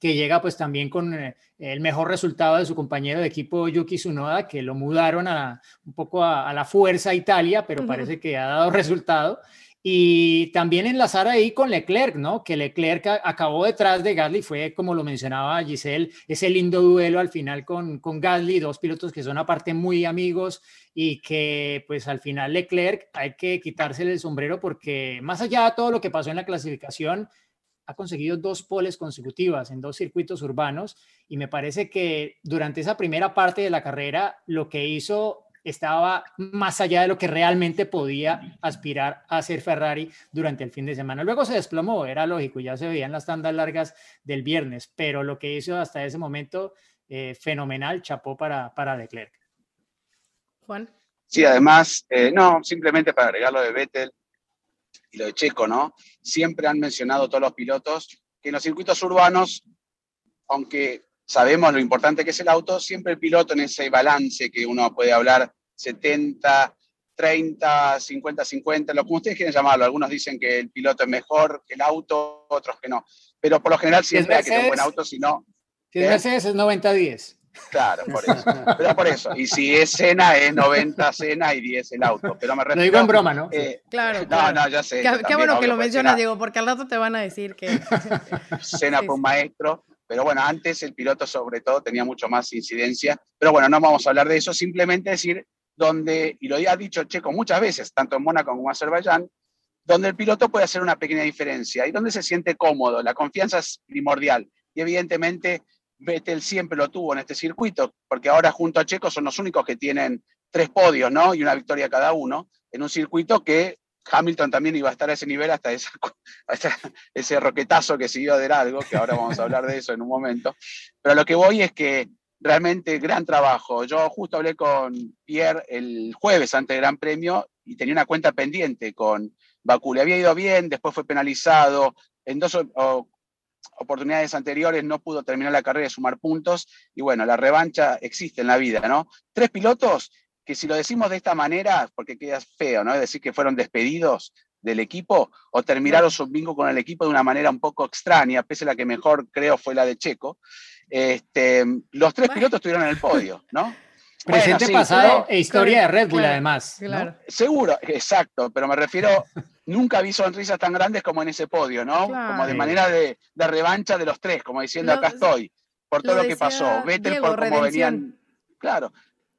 que llega pues también con eh, el mejor resultado de su compañero de equipo Yuki Tsunoda, que lo mudaron a, un poco a, la fuerza a Italia, pero parece que ha dado resultado. Y también enlazar ahí con Leclerc, ¿no? Que Leclerc acabó detrás de Gasly, fue como lo mencionaba Giselle, ese lindo duelo al final con, con Gasly, dos pilotos que son aparte muy amigos y que pues al final Leclerc hay que quitársele el sombrero porque más allá de todo lo que pasó en la clasificación, ha conseguido dos poles consecutivas en dos circuitos urbanos y me parece que durante esa primera parte de la carrera lo que hizo estaba más allá de lo que realmente podía aspirar a hacer Ferrari durante el fin de semana. Luego se desplomó, era lógico, ya se veían las tandas largas del viernes, pero lo que hizo hasta ese momento, eh, fenomenal, chapó para, para Leclerc. Juan. Sí, además, eh, no, simplemente para agregar de Vettel, y lo de Checo, ¿no? Siempre han mencionado todos los pilotos que en los circuitos urbanos, aunque sabemos lo importante que es el auto, siempre el piloto en ese balance que uno puede hablar 70, 30, 50, 50, lo como ustedes quieren llamarlo. Algunos dicen que el piloto es mejor que el auto, otros que no. Pero por lo general siempre hay que tener un buen auto, si no. Si es ¿eh? Es 90-10. Claro, por eso. Pero por eso. Y si es cena, es 90 cena y 10 el auto. Pero me Lo digo en broma, ¿no? eh, Claro, no, claro. no, ya sé. Qué, qué bueno que lo pues, mencionas, cena- Diego, porque al rato te van a decir que. cena Sí, por un sí. maestro. Pero bueno, antes el piloto sobre todo tenía mucho más incidencia. Pero bueno, no vamos a hablar de eso, simplemente decir donde, y lo ha dicho Checo muchas veces, tanto en Mónaco como en Azerbaiyán, donde el piloto puede hacer una pequeña diferencia y donde se siente cómodo. La confianza es primordial. Y evidentemente Vettel siempre lo tuvo en este circuito, porque ahora junto a Checo son los únicos que tienen tres podios, ¿no? Y una victoria cada uno, en un circuito que Hamilton también iba a estar a ese nivel hasta, esa- ese roquetazo que siguió de algo, que ahora vamos a hablar de eso en un momento. Pero lo que voy es que realmente gran trabajo. Yo justo hablé con Pierre el jueves antes del Gran Premio y tenía una cuenta pendiente con Bakú. Le había ido bien, después fue penalizado. En dos oportunidades anteriores no pudo terminar la carrera y sumar puntos. Y bueno, la revancha existe en la vida, ¿no? Tres pilotos que si lo decimos de esta manera, porque queda feo, ¿no? Es decir, que fueron despedidos del equipo o terminaron su vínculo con el equipo de una manera un poco extraña, pese a la que mejor creo fue la de Checo. Este, los tres Bueno. pilotos estuvieron en el podio, ¿no? Presente, Bueno, sí, pasado pero- e historia claro, de Red Bull, claro, además. ¿no? Claro. Seguro, exacto, pero me refiero, nunca vi sonrisas tan grandes como en ese podio, ¿no? Claro. Como de manera de, de revancha de los tres, como diciendo, Lo- acá estoy, por todo lo lo, que pasó. Vettel Diego, por como redención. venían, claro,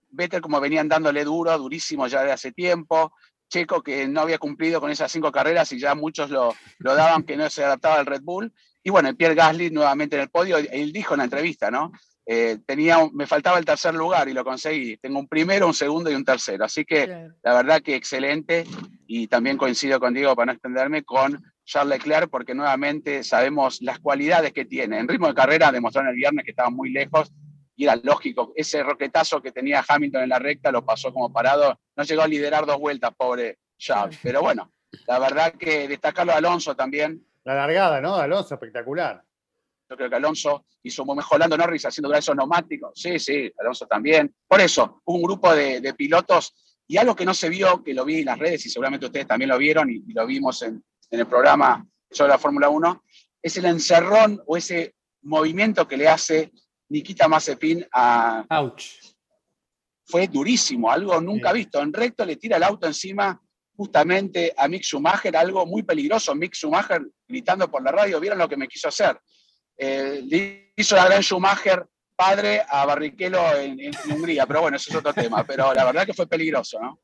Vettel como venían dándole duro, durísimo ya de hace tiempo, Checo que no había cumplido con esas cinco carreras y ya muchos lo, lo daban que no se adaptaba al Red Bull. Y bueno, Pierre Gasly nuevamente en el podio, él dijo en la entrevista, ¿no? Eh, tenía, un- me faltaba el tercer lugar y lo conseguí. Tengo un primero, un segundo y un tercero. Así que claro. la verdad que excelente y también coincido con Diego, para no extenderme, con Charles Leclerc, porque nuevamente sabemos las cualidades que tiene. En ritmo de carrera demostraron el viernes que estaba muy lejos y era lógico. Ese roquetazo que tenía Hamilton en la recta lo pasó como parado. No llegó a liderar dos vueltas, pobre Charles. Pero bueno, la verdad que destacarlo a Alonso también. La largada, ¿no? Alonso, espectacular. Yo creo que Alonso hizo muy mejor. Lando Norris haciendo esos neumáticos. Sí, sí, Alonso también. Por eso, hubo un grupo de, de pilotos y algo que no se vio, que lo vi en las redes y seguramente ustedes también lo vieron y, y lo vimos en, en el programa sobre la Fórmula 1, es el encerrón o ese movimiento que le hace Nikita Mazepin a... Ouch. Fue durísimo, algo nunca Sí. visto. En recto le tira el auto encima justamente a Mick Schumacher, algo muy peligroso. Mick Schumacher gritando por la radio, ¿vieron lo que me quiso hacer? Eh, le hizo la gran Schumacher padre a Barrichello en, en Hungría, pero bueno, eso es otro tema. Pero la verdad que fue peligroso, ¿no?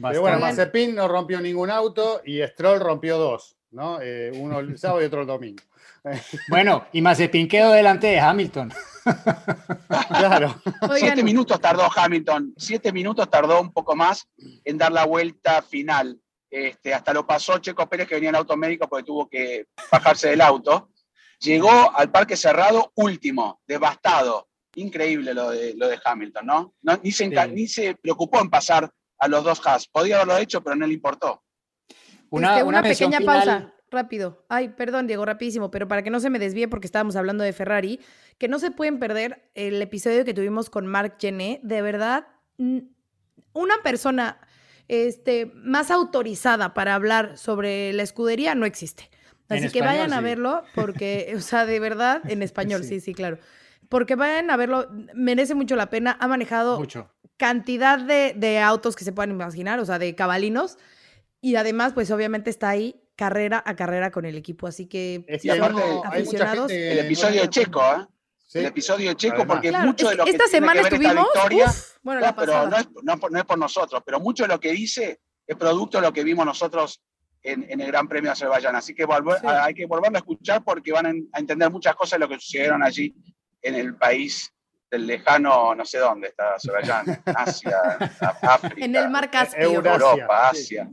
Pero bueno. Mazepin no rompió ningún auto y Stroll rompió dos, ¿no? Eh, uno el sábado y otro el domingo. Bueno, y Mazepin quedó delante de Hamilton. Claro. Oigan, Siete minutos tardó Hamilton, siete minutos tardó un poco más en dar la vuelta final. Este, hasta lo pasó Checo Pérez que venía en auto médico porque tuvo que bajarse del auto. Llegó al parque cerrado último, devastado. Increíble lo de, lo de Hamilton, ¿no? No, ni, se enca- Sí. ni se preocupó en pasar a los dos Haas. Podía haberlo hecho, pero no le importó. Una, Este, una una mención pequeña final- pausa, rápido. Ay, perdón, Diego, rapidísimo, pero para que no se me desvíe porque estábamos hablando de Ferrari, que no se pueden perder el episodio que tuvimos con Marc Gené. De verdad, una persona este, más autorizada para hablar sobre la escudería no existe. En Así que español, vayan a sí. verlo porque, o sea, de verdad, en español, Sí. sí, sí, claro. Porque vayan a verlo, merece mucho la pena. Ha manejado Mucho. cantidad de, de autos que se puedan imaginar, o sea, de cabalinos. Y además, pues obviamente está ahí carrera a carrera con el equipo. Así que Es Y que aparte, aficionados, gente El que episodio Checo, ¿eh? Sí. El episodio de Checo, porque claro, mucho de lo que que esta tiene semana que ver esta estuvimos, victoria, uf, bueno, la pero no es, no por, no es por nosotros, pero mucho de lo que dice es producto de lo que vimos nosotros en, en el Gran Premio de Azerbaiyán. Así que volver- Sí. hay que volverlo a escuchar porque van a, en- a entender muchas cosas de lo que sucedieron allí en el país del lejano, no sé dónde está Azerbaiyán, Asia, África, en el mar Caspio. Eurasia. Europa, sí. Asia.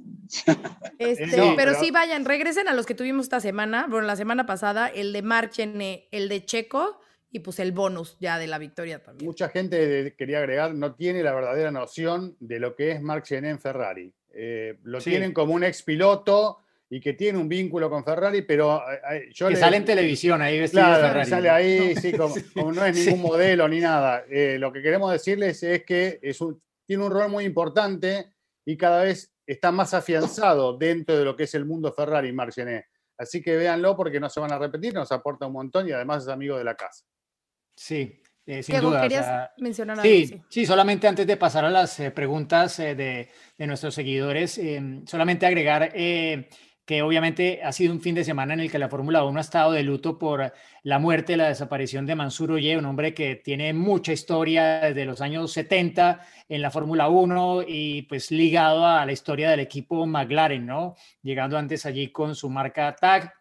Este, pero, pero- sí, vayan, regresen a los que tuvimos esta semana. Bueno, la semana pasada, el de Marchene, el de Checo y pues el bonus ya de la victoria también. Mucha gente, quería agregar, no tiene la verdadera noción de lo que es Marc Gené en Ferrari. Eh, lo Sí. tienen como un ex piloto y que tiene un vínculo con Ferrari, pero eh, eh, yo Que le- sale en televisión ahí vestido Claro, de Ferrari. sale ahí, sí, como, como no es Sí. ningún modelo ni nada. Eh, lo que queremos decirles es que es un- tiene un rol muy importante y cada vez está más afianzado dentro de lo que es el mundo Ferrari, Marc Gené. Así que véanlo porque no se van a repetir, nos aporta un montón y además es amigo de la casa. Sí. Eh, sin duda. querías mencionar sí, sí, sí, solamente antes de pasar a las eh, preguntas eh, de, de, nuestros seguidores, em, solamente agregar que obviamente ha sido un fin de semana en el que la Fórmula 1 ha estado de luto por la muerte, la desaparición de Mansur Oye, un hombre que tiene mucha historia desde los años 70 en la Fórmula 1 y pues ligado a la historia del equipo McLaren, ¿no? Llegando antes allí con su marca TAG,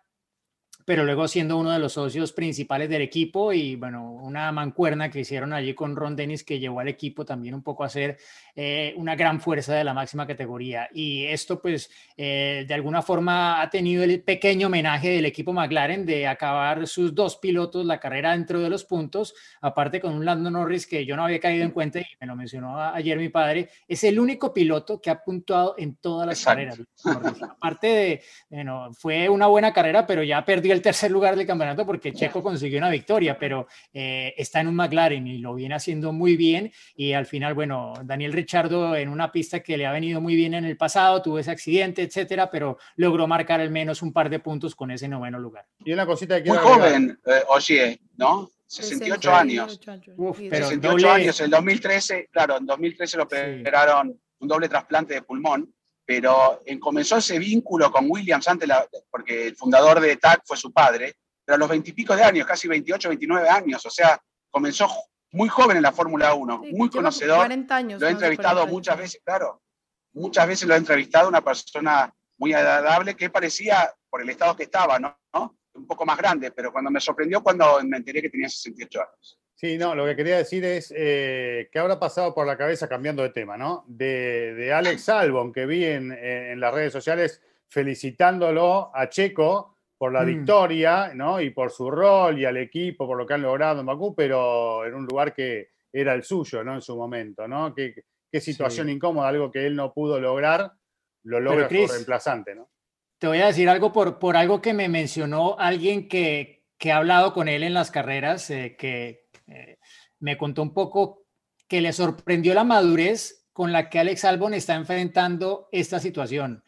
pero luego siendo uno de los socios principales del equipo y bueno, una mancuerna que hicieron allí con Ron Dennis que llevó al equipo también un poco a ser eh, una gran fuerza de la máxima categoría. Y esto pues eh, de alguna forma ha tenido el pequeño homenaje del equipo McLaren de acabar sus dos pilotos la carrera dentro de los puntos, aparte con un Lando Norris que yo no había caído en cuenta y me lo mencionó ayer mi padre, es el único piloto que ha puntuado en todas las carreras. Aparte de, bueno, fue una buena carrera, pero ya perdió el tercer lugar del campeonato porque Checo consiguió una victoria, pero eh, está en un McLaren y lo viene haciendo muy bien. Y al final, bueno, Daniel Richardo en una pista que le ha venido muy bien en el pasado, tuvo ese accidente, etcétera, pero logró marcar al menos un par de puntos con ese noveno lugar. Y una cosita que Muy joven, eh, oye, ¿no? 68 años. Uf, pero 68 años, en 2013, claro, en 2013 lo operaron un doble trasplante de pulmón pero en, comenzó ese vínculo con Williams antes, porque el fundador de TAC fue su padre, pero a los veintipico de años, casi 28, 29 años, o sea, comenzó muy joven en la Fórmula 1, muy conocedor. 40 años, lo he entrevistado muchas veces, claro, muchas veces lo he entrevistado, una persona muy agradable que parecía, por el estado que estaba, ¿no? Un poco más grande, pero cuando me sorprendió cuando me enteré que tenía 68 años. Sí, no, lo que quería decir es eh, que habrá pasado por la cabeza, cambiando de tema, ¿no? De, Alex Albon, que vi en, las redes sociales felicitándolo a Checo por la mm. victoria, ¿no? Y por su rol y al equipo, por lo que han logrado en Bakú, pero en un lugar que era el suyo, ¿no? En su momento, ¿no? Qué, situación incómoda, algo que él no pudo lograr, lo logra su reemplazante, ¿no? Te voy a decir algo por, por algo que me mencionó alguien que, que ha hablado con él en las carreras, eh, que eh, me contó un poco que le sorprendió la madurez con la que Alex Albon está enfrentando esta situación.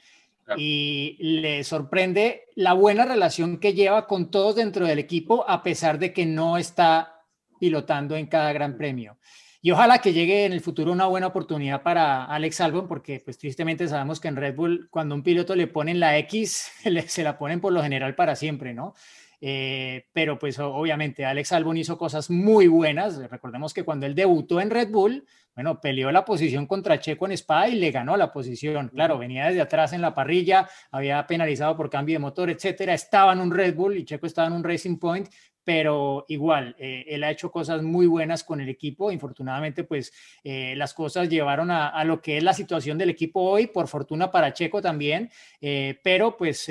Y le sorprende la buena relación que lleva con todos dentro del equipo, a pesar de que no está pilotando en cada gran premio. Y ojalá que llegue en el futuro una buena oportunidad para Alex Albon, porque pues tristemente sabemos que en Red Bull cuando un piloto le ponen la X, se la ponen por lo general para siempre, ¿no? Eh, pero pues obviamente Alex Albon hizo cosas muy buenas. Recordemos que cuando él debutó en Red Bull, bueno, peleó la posición contra Checo en Spa y le ganó la posición. Claro, venía desde atrás en la parrilla, había penalizado por cambio de motor, etcétera. Estaba en un Red Bull y Checo estaba en un Racing Point, pero igual, eh, él ha hecho cosas muy buenas con el equipo. Infortunadamente, pues eh, las cosas llevaron a, lo que es la situación del equipo hoy, por fortuna para Checo también, eh, pero pues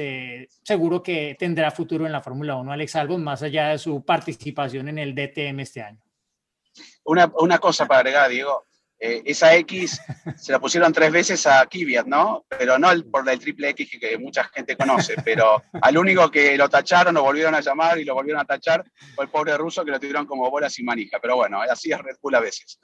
seguro que tendrá futuro en la Fórmula 1 Alex Albon, más allá de su participación en el DTM este año. Una, una cosa para agregar, Diego, eh, esa X se la pusieron tres veces a Kvyat, ¿no? Pero no por el triple X que, mucha gente conoce, pero al único que lo tacharon, lo volvieron a llamar y lo volvieron a tachar fue el pobre ruso que lo tuvieron como bolas y manija. Pero bueno, así es Red Bull a veces.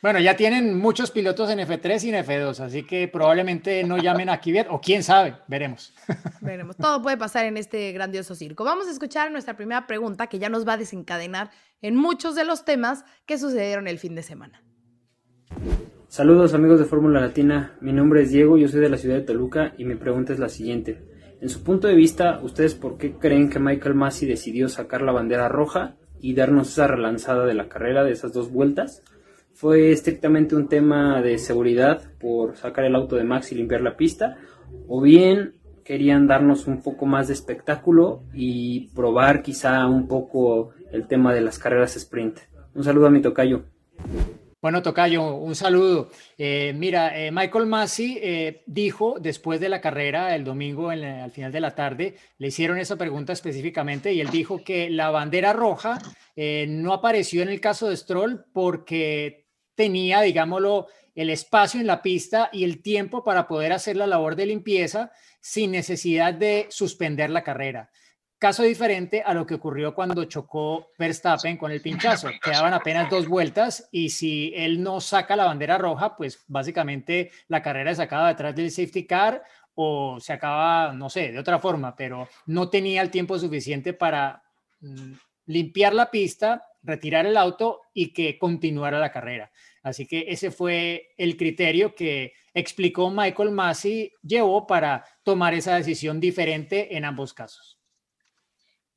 Bueno, ya tienen muchos pilotos en F3 y en F2, así que probablemente no llamen a Kvyat, o quién sabe, veremos. Veremos, todo puede pasar en este grandioso circo. Vamos a escuchar nuestra primera pregunta que ya nos va a desencadenar en muchos de los temas que sucedieron el fin de semana. Saludos amigos de Fórmula Latina, mi nombre es Diego, yo soy de la ciudad de Toluca y mi pregunta es la siguiente. En su punto de vista, ¿ustedes por qué creen que Michael Massey decidió sacar la bandera roja y darnos esa relanzada de la carrera de esas dos vueltas? ¿Fue estrictamente un tema de seguridad por sacar el auto de Max y limpiar la pista? ¿O bien querían darnos un poco más de espectáculo y probar quizá un poco el tema de las carreras sprint? Un saludo a mi tocayo. Bueno, Tocayo, un saludo. Eh, mira, eh, Michael Massey eh, dijo después de la carrera, el domingo al final de la tarde, le hicieron esa pregunta específicamente y él dijo que la bandera roja no apareció en el caso de Stroll porque tenía, digámoslo, el espacio en la pista y el tiempo para poder hacer la labor de limpieza sin necesidad de suspender la carrera. Caso diferente a lo que ocurrió cuando chocó Verstappen con el pinchazo. Quedaban apenas dos vueltas y si él no saca la bandera roja, pues básicamente la carrera se acaba detrás del safety car o se acaba, no sé, de otra forma, pero no tenía el tiempo suficiente para mm, limpiar la pista retirar el auto y que continuara la carrera. Así que ese fue el criterio que explicó Michael Massey llevó para tomar esa decisión diferente en ambos casos.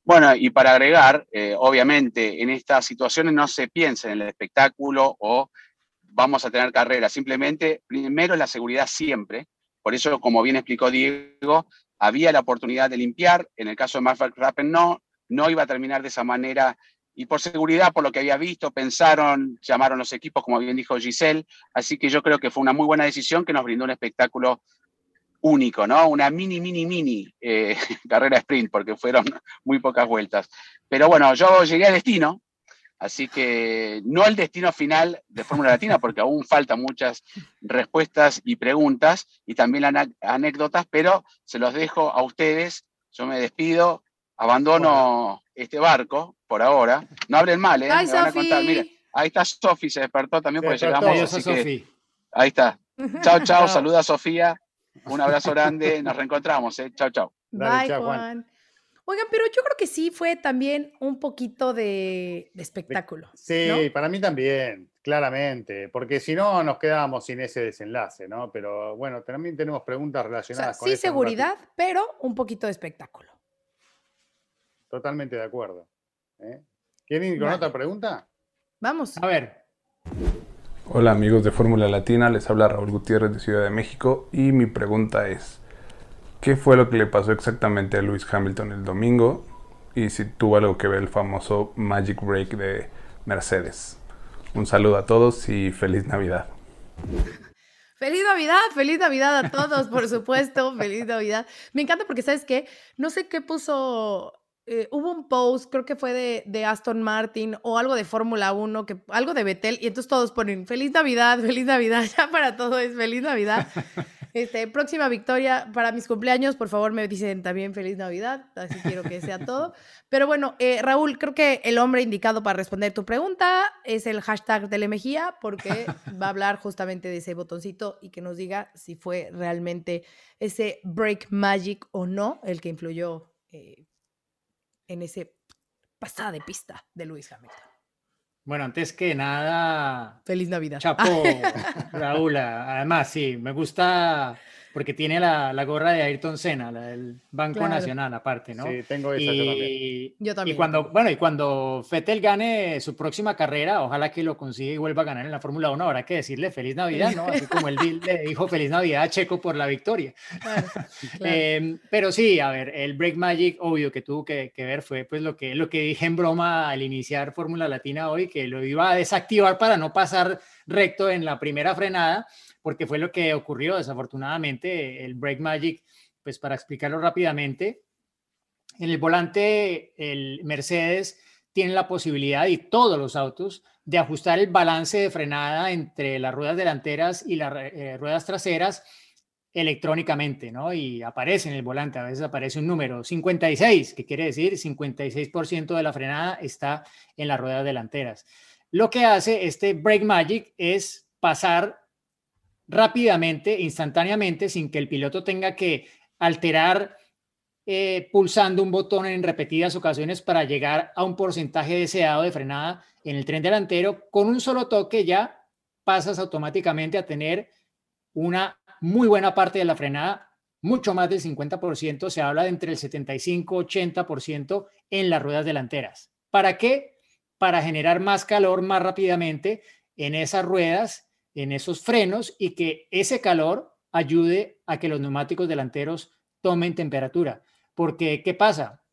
Bueno, y para agregar, eh, obviamente en estas situaciones no se piensa en el espectáculo o vamos a tener carrera, simplemente primero la seguridad siempre. Por eso, como bien explicó Diego, había la oportunidad de limpiar, en el caso de Max Verstappen no, no iba a terminar de esa manera. Y por seguridad, por lo que había visto, pensaron, llamaron los equipos, como bien dijo Giselle, así que yo creo que fue una muy buena decisión que nos brindó un espectáculo único, ¿no? Una mini, mini, mini eh, carrera sprint, porque fueron muy pocas vueltas. Pero bueno, yo llegué al destino, así que no el destino final de Fórmula Latina, porque aún faltan muchas respuestas y preguntas y también anécdotas, pero se los dejo a ustedes. Yo me despido, abandono este barco por ahora. No hablen mal, ¿eh? Ay, Me van a contar. Mire, ahí está Sofi, se despertó también porque llegamos. Así que, ahí está. Chao, chao, saluda a Sofía. Un abrazo grande, nos reencontramos, ¿eh? Chao, chao. Bye, Juan. Oigan, pero yo creo que sí fue también un poquito de, espectáculo. Sí, para mí también, claramente, porque si no nos quedábamos sin ese desenlace, ¿no? Pero bueno, también tenemos preguntas relacionadas con Sí, seguridad, pero un poquito de espectáculo. Totalmente de acuerdo. ¿eh? ¿Quieren ir con otra pregunta? Vamos. A ver. Hola amigos de Fórmula Latina, les habla Raúl Gutiérrez de Ciudad de México y mi pregunta es, ¿qué fue lo que le pasó exactamente a Lewis Hamilton el domingo? Y si tuvo algo que ver el famoso Magic Break de Mercedes. Un saludo a todos y feliz Navidad. Feliz Navidad, feliz Navidad a todos, por supuesto, feliz Navidad. Me encanta porque, ¿sabes qué? No sé qué puso eh, hubo un post, creo que fue de, de Aston Martin o algo de Fórmula 1, que, algo de Betel, y entonces todos ponen feliz Navidad, feliz Navidad, ya para todo es feliz Navidad. Este, próxima victoria para mis cumpleaños, por favor me dicen también feliz Navidad, así quiero que sea todo. Pero bueno, eh, Raúl, creo que el hombre indicado para responder tu pregunta es el hashtag de Mejía, porque va a hablar justamente de ese botoncito y que nos diga si fue realmente ese break magic o no el que influyó eh, en ese pasada de pista de Luis Hamilton. Bueno, antes que nada. Feliz Navidad. Chapo, Raúl. Además, sí, me gusta porque tiene la, la, gorra de Ayrton Senna, la del Banco Nacional, aparte, ¿no? Sí, tengo esa y, yo también. Y cuando, bueno, y cuando Fettel gane su próxima carrera, ojalá que lo consiga y vuelva a ganar en la Fórmula 1, habrá que decirle Feliz Navidad, ¿no? Así como él le dijo Feliz Navidad a Checo por la victoria. Em, pero sí, a ver, el Break Magic, obvio que tuvo que, que, ver, fue pues lo que, lo que dije en broma al iniciar Fórmula Latina hoy, que lo iba a desactivar para no pasar recto en la primera frenada porque fue lo que ocurrió desafortunadamente. El Break Magic, pues para explicarlo rápidamente, en el volante el Mercedes tiene la posibilidad y todos los autos de ajustar el balance de frenada entre las ruedas delanteras y las eh, ruedas traseras electrónicamente, ¿no? Y aparece en el volante, a veces aparece un número 56, que quiere decir 56% de la frenada está en las ruedas delanteras. Lo que hace este Brake Magic es pasar rápidamente, instantáneamente, sin que el piloto tenga que alterar eh, pulsando un botón en repetidas ocasiones para llegar a un porcentaje deseado de frenada en el tren delantero. Con un solo toque ya pasas automáticamente a tener una muy buena parte de la frenada, mucho más del 50%, se habla de entre el 75-80% en las ruedas delanteras. ¿Para qué? Para generar más calor más rápidamente en esas ruedas en esos frenos y que ese calor ayude a que los neumáticos delanteros tomen temperatura. Porque, ¿qué pasa?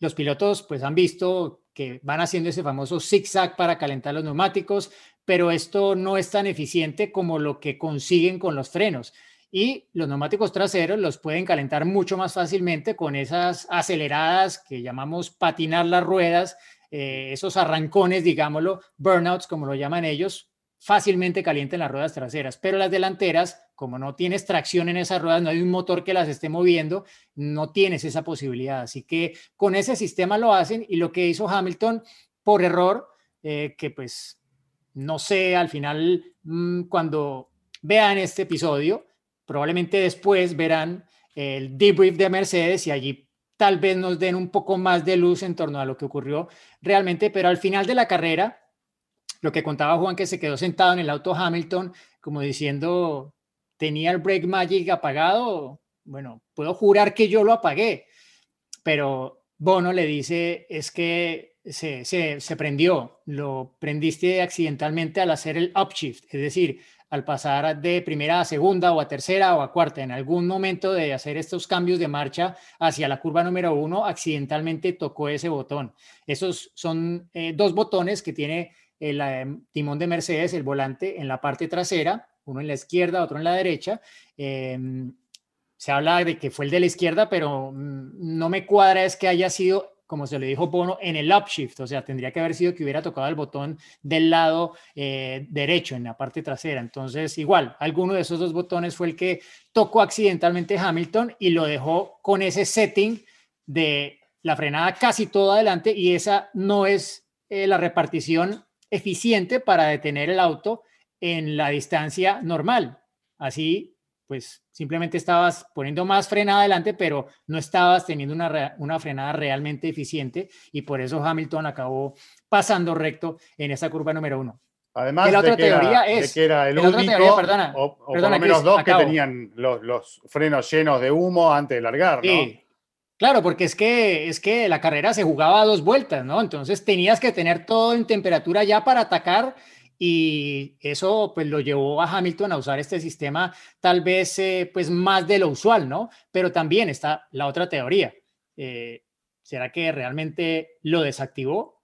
Los pilotos pues han visto que van haciendo ese famoso zigzag para calentar los neumáticos, pero esto no es tan eficiente como lo que consiguen con los frenos. Y los neumáticos traseros los pueden calentar mucho más fácilmente con esas aceleradas que llamamos patinar las ruedas, eh, esos arrancones, digámoslo, burnouts, como lo llaman ellos, fácilmente calienten las ruedas traseras, pero las delanteras, como no tienes tracción en esas ruedas, no hay un motor que las esté moviendo, no tienes esa posibilidad. Así que con ese sistema lo hacen y lo que hizo Hamilton por error, eh, que pues no sé, al final mm, cuando vean este episodio, probablemente después verán el debrief de Mercedes y allí tal vez nos den un poco más de luz en torno a lo que ocurrió realmente, pero al final de la carrera, lo que contaba Juan, que se quedó sentado en el auto Hamilton, como diciendo, tenía el brake magic apagado, bueno, puedo jurar que yo lo apagué, pero Bono le dice, es que se, se, se prendió, lo prendiste accidentalmente al hacer el upshift, es decir, al pasar de primera a segunda o a tercera o a cuarta, en algún momento de hacer estos cambios de marcha hacia la curva número uno, accidentalmente tocó ese botón. Esos son eh, dos botones que tiene el eh, timón de Mercedes, el volante en la parte trasera, uno en la izquierda, otro en la derecha. Eh, se habla de que fue el de la izquierda, pero mm, no me cuadra es que haya sido como se le dijo Bono, en el upshift, o sea, tendría que haber sido que hubiera tocado el botón del lado eh, derecho, en la parte trasera. Entonces, igual, alguno de esos dos botones fue el que tocó accidentalmente Hamilton y lo dejó con ese setting de la frenada casi todo adelante y esa no es eh, la repartición eficiente para detener el auto en la distancia normal. Así pues simplemente estabas poniendo más frenada adelante, pero no estabas teniendo una, una frenada realmente eficiente y por eso Hamilton acabó pasando recto en esa curva número uno. Además la otra teoría es, que era el único, perdona, o, por lo menos dos que tenían los, los, frenos llenos de humo antes de largar, ¿no? Sí. Claro, porque es que, es que la carrera se jugaba a dos vueltas, ¿no? Entonces tenías que tener todo en temperatura ya para atacar y eso pues lo llevó a Hamilton a usar este sistema tal vez eh, pues más de lo usual, ¿no? Pero también está la otra teoría. Eh, ¿Será que realmente lo desactivó?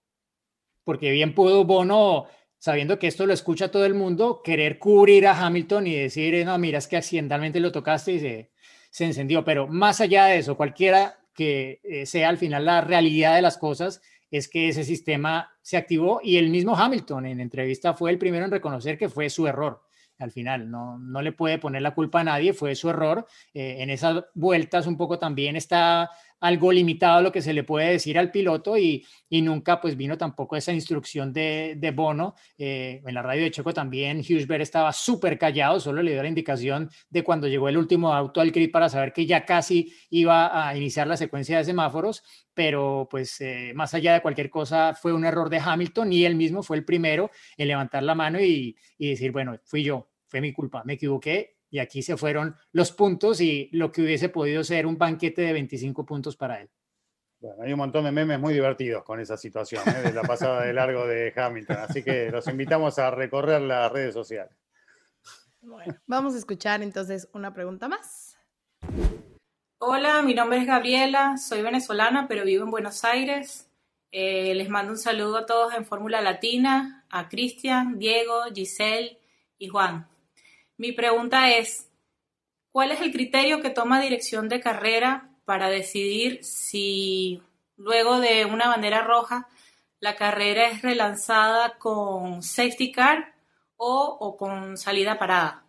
Porque bien pudo Bono, sabiendo que esto lo escucha todo el mundo, querer cubrir a Hamilton y decir, no, mira, es que accidentalmente lo tocaste y se, se encendió. Pero más allá de eso, cualquiera que eh, sea al final la realidad de las cosas, es que ese sistema se activó y el mismo Hamilton en entrevista fue el primero en reconocer que fue su error. Al final, no, no le puede poner la culpa a nadie, fue su error. Eh, en esas vueltas un poco también está algo limitado lo que se le puede decir al piloto y, y nunca pues vino tampoco esa instrucción de, de Bono. Eh, en la radio de Checo también Hughesberg estaba súper callado, solo le dio la indicación de cuando llegó el último auto al grid para saber que ya casi iba a iniciar la secuencia de semáforos, pero pues eh, más allá de cualquier cosa fue un error de Hamilton y él mismo fue el primero en levantar la mano y, y decir, bueno, fui yo, fue mi culpa, me equivoqué y aquí se fueron los puntos y lo que hubiese podido ser un banquete de 25 puntos para él. Bueno, hay un montón de memes muy divertidos con esa situación, ¿eh? de la pasada de largo de Hamilton, así que los invitamos a recorrer las redes sociales. Bueno, vamos a escuchar entonces una pregunta más. Hola, mi nombre es Gabriela, soy venezolana, pero vivo en Buenos Aires. Eh, les mando un saludo a todos en Fórmula Latina, a Cristian, Diego, Giselle y Juan. Mi pregunta es, ¿cuál es el criterio que toma dirección de carrera para decidir si luego de una bandera roja la carrera es relanzada con safety car o, con salida parada?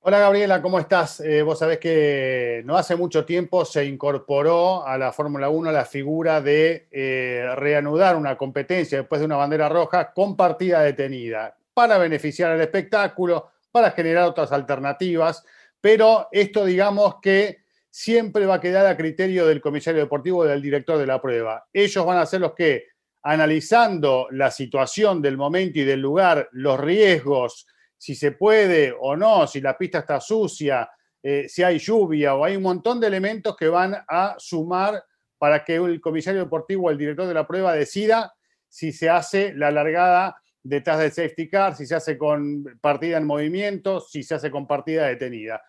Hola Gabriela, ¿cómo estás? Eh, vos sabés que no hace mucho tiempo se incorporó a la Fórmula 1 la figura de eh, reanudar una competencia después de una bandera roja con partida detenida para beneficiar al espectáculo, para generar otras alternativas, pero esto digamos que siempre va a quedar a criterio del comisario deportivo y del director de la prueba. Ellos van a ser los que, analizando la situación del momento y del lugar, los riesgos, si se puede o no, si la pista está sucia, eh, si hay lluvia o hay un montón de elementos que van a sumar para que el comisario deportivo o el director de la prueba decida si se hace la largada detrás del safety car, si se hace con partida en movimiento, si se hace con partida detenida.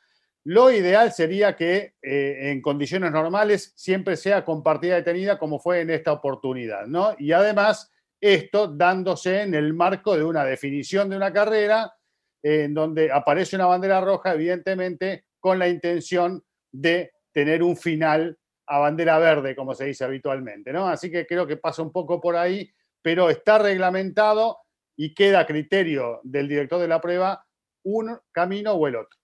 Lo ideal sería que eh, en condiciones normales siempre sea con partida detenida como fue en esta oportunidad, ¿no? Y además esto dándose en el marco de una definición de una carrera en donde aparece una bandera roja, evidentemente con la intención de tener un final a bandera verde, como se dice habitualmente, ¿no? Así que creo que pasa un poco por ahí, pero está reglamentado y queda a criterio del director de la prueba un camino o el otro.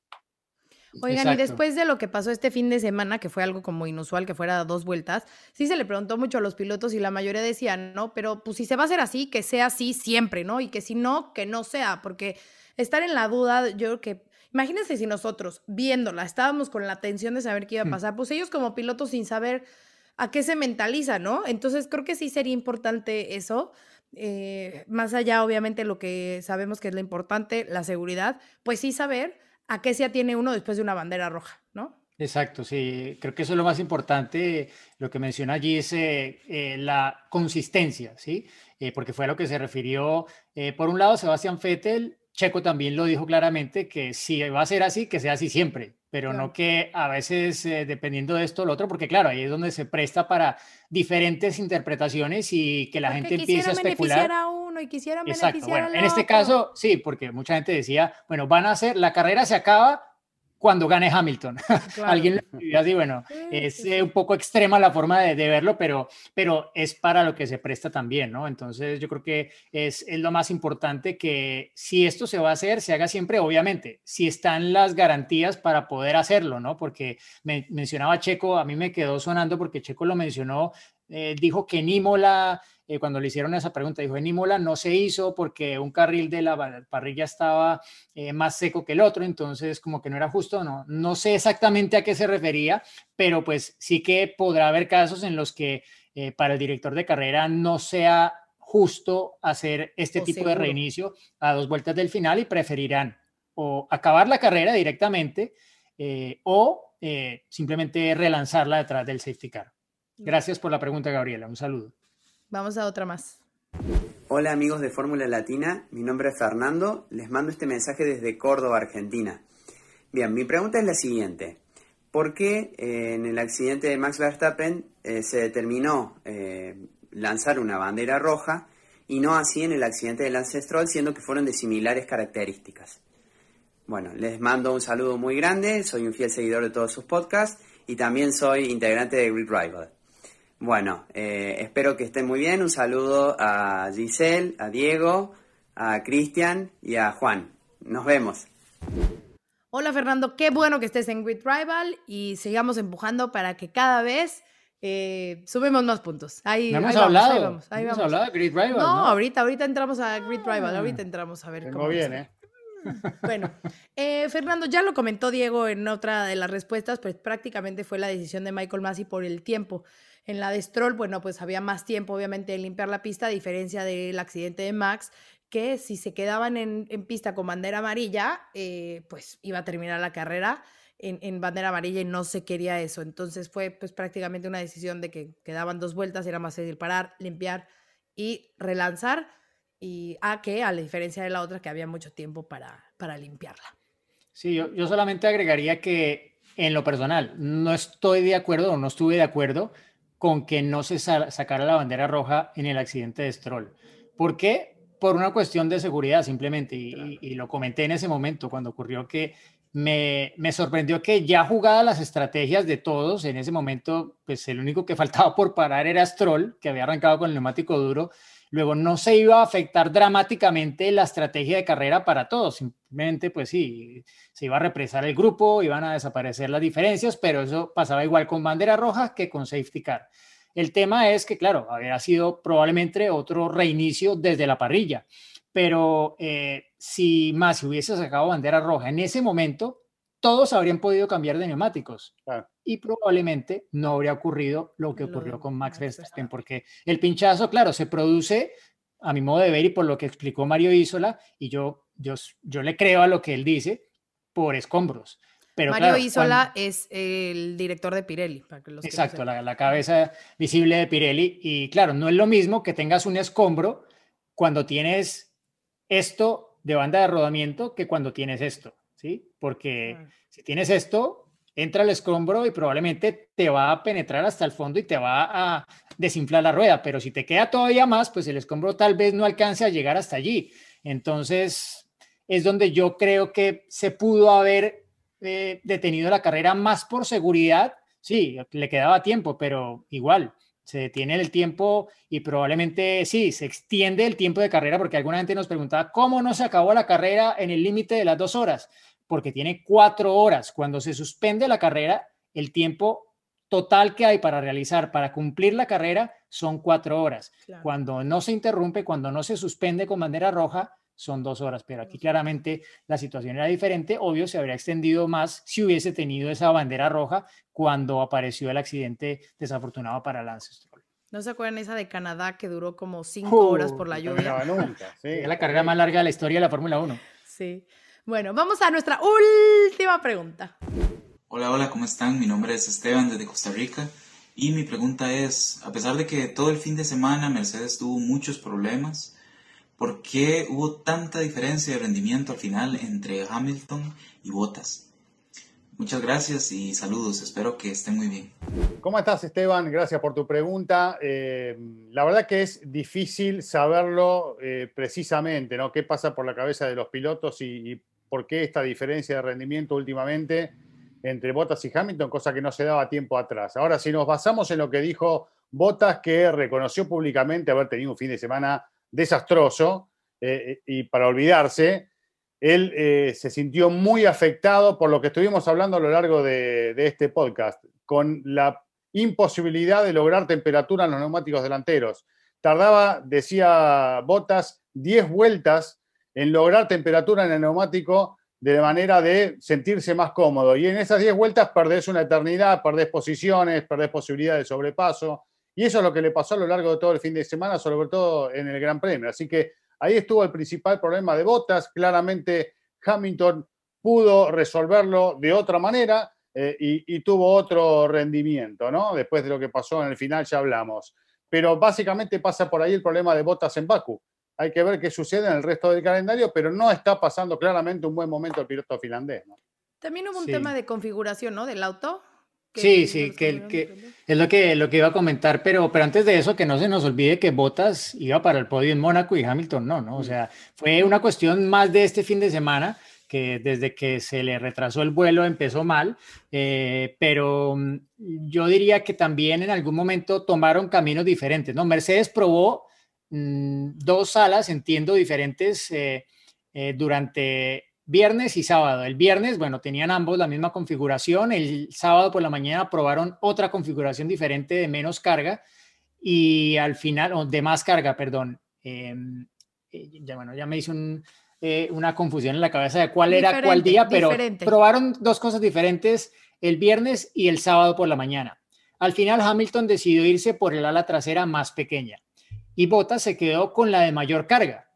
Oigan, y después de lo que pasó este fin de semana, que fue algo como inusual, que fuera dos vueltas, sí se le preguntó mucho a los pilotos y la mayoría decían, no, pero pues si se va a hacer así, que sea así siempre, ¿no? Y que si no, que no sea, porque estar en la duda, yo creo que imagínense si nosotros viéndola estábamos con la tensión de saber qué iba a Mm. pasar, pues ellos como pilotos sin saber a qué se mentaliza, ¿no? Entonces creo que sí sería importante eso, eh, más allá obviamente lo que sabemos que es lo importante, la seguridad, pues sí saber a qué se atiene uno después de una bandera roja, ¿no? Exacto, sí, creo que eso es lo más importante, lo que menciona allí es eh, eh, la consistencia, ¿sí? Porque fue a lo que se refirió, por un lado, Sebastián Vettel, Checo también lo dijo claramente, que si va a ser así, que sea así siempre, pero Claro. no que a veces, eh, dependiendo de esto o lo otro, porque claro, ahí es donde se presta para diferentes interpretaciones y que la Porque gente empiece a especular. beneficiar a uno y quisieran Exacto. beneficiar Bueno, al en este caso, sí, porque mucha gente decía, bueno, van a hacer, la carrera se acaba cuando gane Hamilton. Claro. Alguien lo escribió así, bueno, es eh, un poco extrema la forma de, de verlo, pero, pero es para lo que se presta también, ¿no? Entonces yo creo que es, es lo más importante que si esto se va a hacer, se haga siempre, obviamente, si están las garantías para poder hacerlo, ¿no? Porque me, mencionaba Checo, a mí me quedó sonando porque Checo lo mencionó, eh, dijo que en Imola, eh, cuando le hicieron esa pregunta, dijo en Imola no se hizo porque un carril de la parrilla estaba eh, más seco que el otro, entonces como que no era justo, no, no sé exactamente a qué se refería, pero pues sí que podrá haber casos en los que eh, para el director de carrera no sea justo hacer este O tipo de reinicio a dos vueltas del final y preferirán o acabar la carrera directamente eh, o eh, simplemente relanzarla detrás del safety car. Gracias por la pregunta, Gabriela. Un saludo. Vamos a otra más. Hola amigos de Fórmula Latina, mi nombre es Fernando, les mando este mensaje desde Córdoba, Argentina. Bien, mi pregunta es la siguiente. ¿Por qué eh, en el accidente de Max Verstappen eh, se determinó eh, lanzar una bandera roja y no así en el accidente de Lance Stroll, siendo que fueron de similares características? Bueno, les mando un saludo muy grande, soy un fiel seguidor de todos sus podcasts y también soy integrante de Grid Rival. Bueno, eh, espero que estén muy bien. Un saludo a Giselle, a Diego, a Cristian y a Juan. Nos vemos. Hola Fernando, qué bueno que estés en Grid Rival y sigamos empujando para que cada vez eh, subimos más puntos. Ahí, No ahí hemos vamos, hablado. ahí vamos, ahí no hemos vamos. hablado de Grid Rival, No, ¿no? ahorita, ahorita entramos a Grid Rival, ahorita entramos a ver cómo bien, ¿eh? Bueno, eh, Fernando, ya lo comentó Diego en otra de las respuestas, pues prácticamente fue la decisión de Michael Massey por el tiempo. En la de Stroll, bueno, pues había más tiempo, obviamente, de limpiar la pista, a diferencia del accidente de Max, que si se quedaban en, pista con bandera amarilla, eh, pues iba a terminar la carrera en, en bandera amarilla y no se quería eso. Entonces fue pues prácticamente una decisión de que quedaban dos vueltas, era más fácil parar, limpiar y relanzar y a que a la diferencia de la otra que había mucho tiempo para, para limpiarla. Sí, yo, yo solamente agregaría que en lo personal no estoy de acuerdo o no estuve de acuerdo con que no se sa- sacara la bandera roja en el accidente de Stroll. ¿Por qué? Por una cuestión de seguridad simplemente, y, y- y lo comenté en ese momento cuando ocurrió que me, me sorprendió que ya jugadas las estrategias de todos, en ese momento, pues el único que faltaba por parar era Stroll, que había arrancado con el neumático duro, Luego no se iba a afectar dramáticamente la estrategia de carrera para todos, simplemente pues sí, se iba a represar el grupo, iban a desaparecer las diferencias, pero eso pasaba igual con bandera roja que con safety car. El tema es que, claro, había sido probablemente otro reinicio desde la parrilla, pero eh, si más hubiese sacado bandera roja en ese momento, todos habrían podido cambiar de neumáticos y probablemente no habría ocurrido lo que ocurrió con Max Verstappen, porque el pinchazo, claro, se produce a mi modo de ver y por lo que explicó Mario Isola, y yo, yo, yo le creo a lo que él dice, por escombros. Pero Mario claro, Isola cuando- es el director de Pirelli. Para que los que no Exacto, la, la cabeza visible de Pirelli. Y claro, no es lo mismo que tengas un escombro cuando tienes esto de banda de rodamiento que cuando tienes esto, ¿sí? Porque si tienes esto, entra el escombro y probablemente te va a penetrar hasta el fondo y te va a desinflar la rueda, pero si te queda todavía más, pues el escombro tal vez no alcance a llegar hasta allí. Entonces, es donde yo creo que se pudo haber eh, detenido la carrera más por seguridad. Sí, le quedaba tiempo, pero igual se detiene el tiempo y probablemente sí, se extiende el tiempo de carrera porque alguna gente nos preguntaba cómo no se acabó la carrera en el límite de las dos horas, porque tiene cuatro horas. Cuando se suspende la carrera, el tiempo total que hay para realizar, para cumplir la carrera, son cuatro horas. Claro. Cuando no se interrumpe, cuando no se suspende con bandera roja, son dos horas, pero aquí claramente la situación era diferente. Obvio, se habría extendido más si hubiese tenido esa bandera roja cuando apareció el accidente desafortunado para Lance Stroll. ¿No se acuerdan esa de Canadá que duró como cinco horas por la lluvia? Nunca, sí. Es la carrera más larga de la historia de la Fórmula 1. Sí. Bueno, vamos a nuestra última pregunta. Hola, hola, ¿cómo están? Mi nombre es Esteban desde Costa Rica y mi pregunta es, a pesar de que todo el fin de semana Mercedes tuvo muchos problemas, ¿Por qué hubo tanta diferencia de rendimiento al final entre Hamilton y Bottas? Muchas gracias y saludos, espero que estén muy bien. ¿Cómo estás Esteban? Gracias por tu pregunta. Eh, la verdad que es difícil saberlo eh, precisamente, ¿no? ¿Qué pasa por la cabeza de los pilotos y, y, por qué esta diferencia de rendimiento últimamente entre Bottas y Hamilton, cosa que no se daba tiempo atrás. Ahora, si nos basamos en lo que dijo Bottas, que reconoció públicamente haber tenido un fin de semana desastroso eh, y para olvidarse, él eh, se sintió muy afectado por lo que estuvimos hablando a lo largo de, de, este podcast, con la imposibilidad de lograr temperatura en los neumáticos delanteros. Tardaba, decía Botas, 10 vueltas en lograr temperatura en el neumático de manera de sentirse más cómodo. Y en esas 10 vueltas perdés una eternidad, perdés posiciones, perdés posibilidad de sobrepaso. Y eso es lo que le pasó a lo largo de todo el fin de semana, sobre todo en el Gran Premio. Así que ahí estuvo el principal problema de Botas. Claramente Hamilton pudo resolverlo de otra manera eh, y, y, tuvo otro rendimiento, ¿no? Después de lo que pasó en el final ya hablamos. Pero básicamente pasa por ahí el problema de Botas en Baku. Hay que ver qué sucede en el resto del calendario, pero no está pasando claramente un buen momento el piloto finlandés. ¿no? También hubo un sí. tema de configuración, ¿no? Del auto. Sí, sí, que, que, es lo que, lo que iba a comentar, pero, pero antes de eso, que no se nos olvide que Bottas iba para el podio en Mónaco y Hamilton no, ¿no? O sea, fue una cuestión más de este fin de semana, que desde que se le retrasó el vuelo empezó mal, eh, pero mm, yo diría que también en algún momento tomaron caminos diferentes, ¿no? Mercedes probó mmm, dos salas, entiendo, diferentes eh, eh, durante viernes y sábado. El viernes, bueno, tenían ambos la misma configuración. El sábado por la mañana probaron otra configuración diferente de menos carga y al final, o de más carga, perdón. Eh, ya, bueno, ya me un, eh, una confusión en la cabeza de cuál diferente, era cuál día, pero diferente. probaron dos cosas diferentes el viernes y el sábado por la mañana. Al final, Hamilton decidió irse por el ala trasera más pequeña y Bottas se quedó con la de mayor carga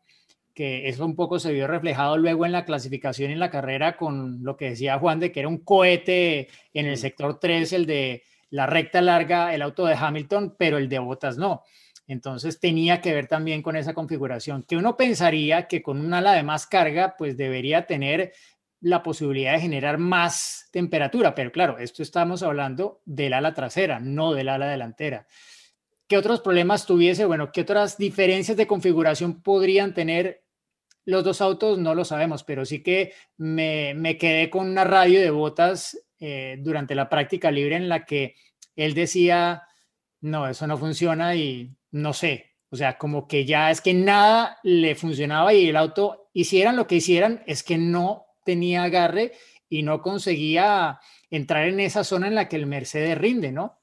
que eso un poco se vio reflejado luego en la clasificación en la carrera con lo que decía Juan de que era un cohete en el sector 3, el de la recta larga, el auto de Hamilton, pero el de Bottas no. Entonces tenía que ver también con esa configuración, que uno pensaría que con un ala de más carga, pues debería tener la posibilidad de generar más temperatura, pero claro, esto estamos hablando del ala trasera, no del ala delantera. ¿Qué otros problemas tuviese? Bueno, ¿qué otras diferencias de configuración podrían tener los dos autos no lo sabemos, pero sí que me, me quedé con una radio de botas eh, durante la práctica libre en la que él decía, no, eso no funciona y no sé, o sea, como que ya es que nada le funcionaba y el auto, hicieran lo que hicieran, es que no tenía agarre y no conseguía entrar en esa zona en la que el Mercedes rinde, ¿no?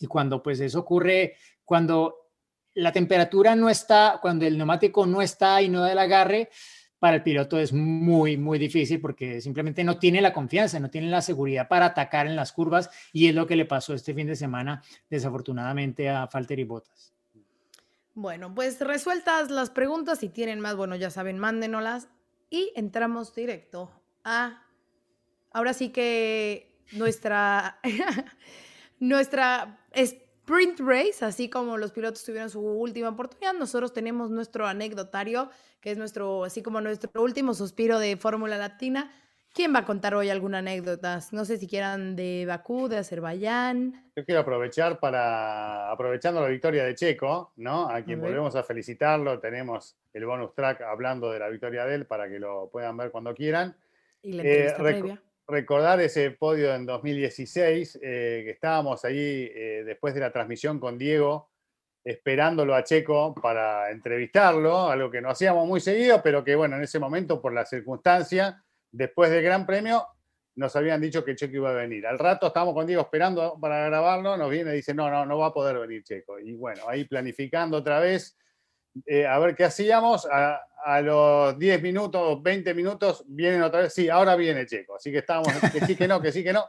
Y cuando pues eso ocurre, cuando la temperatura no está, cuando el neumático no está y no da el agarre, para el piloto es muy, muy difícil porque simplemente no tiene la confianza, no tiene la seguridad para atacar en las curvas y es lo que le pasó este fin de semana, desafortunadamente, a Falter Bottas. Bueno, pues resueltas las preguntas, si tienen más, bueno, ya saben, mándenoslas y entramos directo a, ahora sí que nuestra, nuestra sprint race, así como los pilotos tuvieron su última oportunidad, nosotros tenemos nuestro anecdotario, que es nuestro, así como nuestro último suspiro de Fórmula Latina. ¿Quién va a contar hoy alguna anécdota? No sé si quieran de Bakú, de Azerbaiyán. Yo quiero aprovechar para, aprovechando la victoria de Checo, ¿no? A quien a volvemos a felicitarlo, tenemos el bonus track hablando de la victoria de él para que lo puedan ver cuando quieran. Y la entrevista eh, previa recordar ese podio en 2016, eh, que estábamos ahí eh, después de la transmisión con Diego, esperándolo a Checo para entrevistarlo, algo que no hacíamos muy seguido, pero que bueno, en ese momento, por la circunstancia, después del Gran Premio, nos habían dicho que Checo iba a venir. Al rato estábamos con Diego esperando para grabarlo, nos viene y dice, no, no, no va a poder venir Checo. Y bueno, ahí planificando otra vez, eh, a ver qué hacíamos. A, los 10 minutos, 20 minutos, vienen otra vez. Sí, ahora viene Checo. Así que estábamos, que sí, que no, que sí, que no.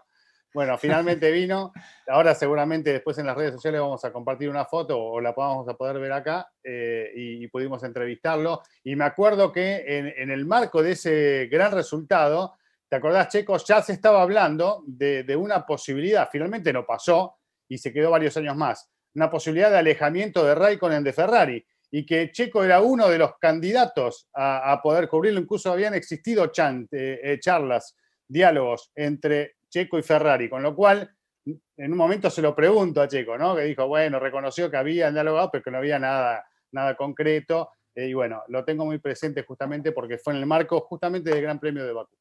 Bueno, finalmente vino. Ahora seguramente después en las redes sociales vamos a compartir una foto o la vamos a poder ver acá eh, y, pudimos entrevistarlo. Y me acuerdo que en, el marco de ese gran resultado, ¿te acordás, Checo? Ya se estaba hablando de, de una posibilidad, finalmente no pasó y se quedó varios años más, una posibilidad de alejamiento de Raikkonen de Ferrari y que Checo era uno de los candidatos a, poder cubrirlo. Incluso habían existido eh, eh, charlas, diálogos entre Checo y Ferrari, con lo cual en un momento se lo pregunto a Checo, ¿no? Que dijo, bueno, reconoció que había dialogado, pero que no había nada, nada concreto. Eh, y bueno, lo tengo muy presente justamente porque fue en el marco justamente del Gran Premio de Bakú.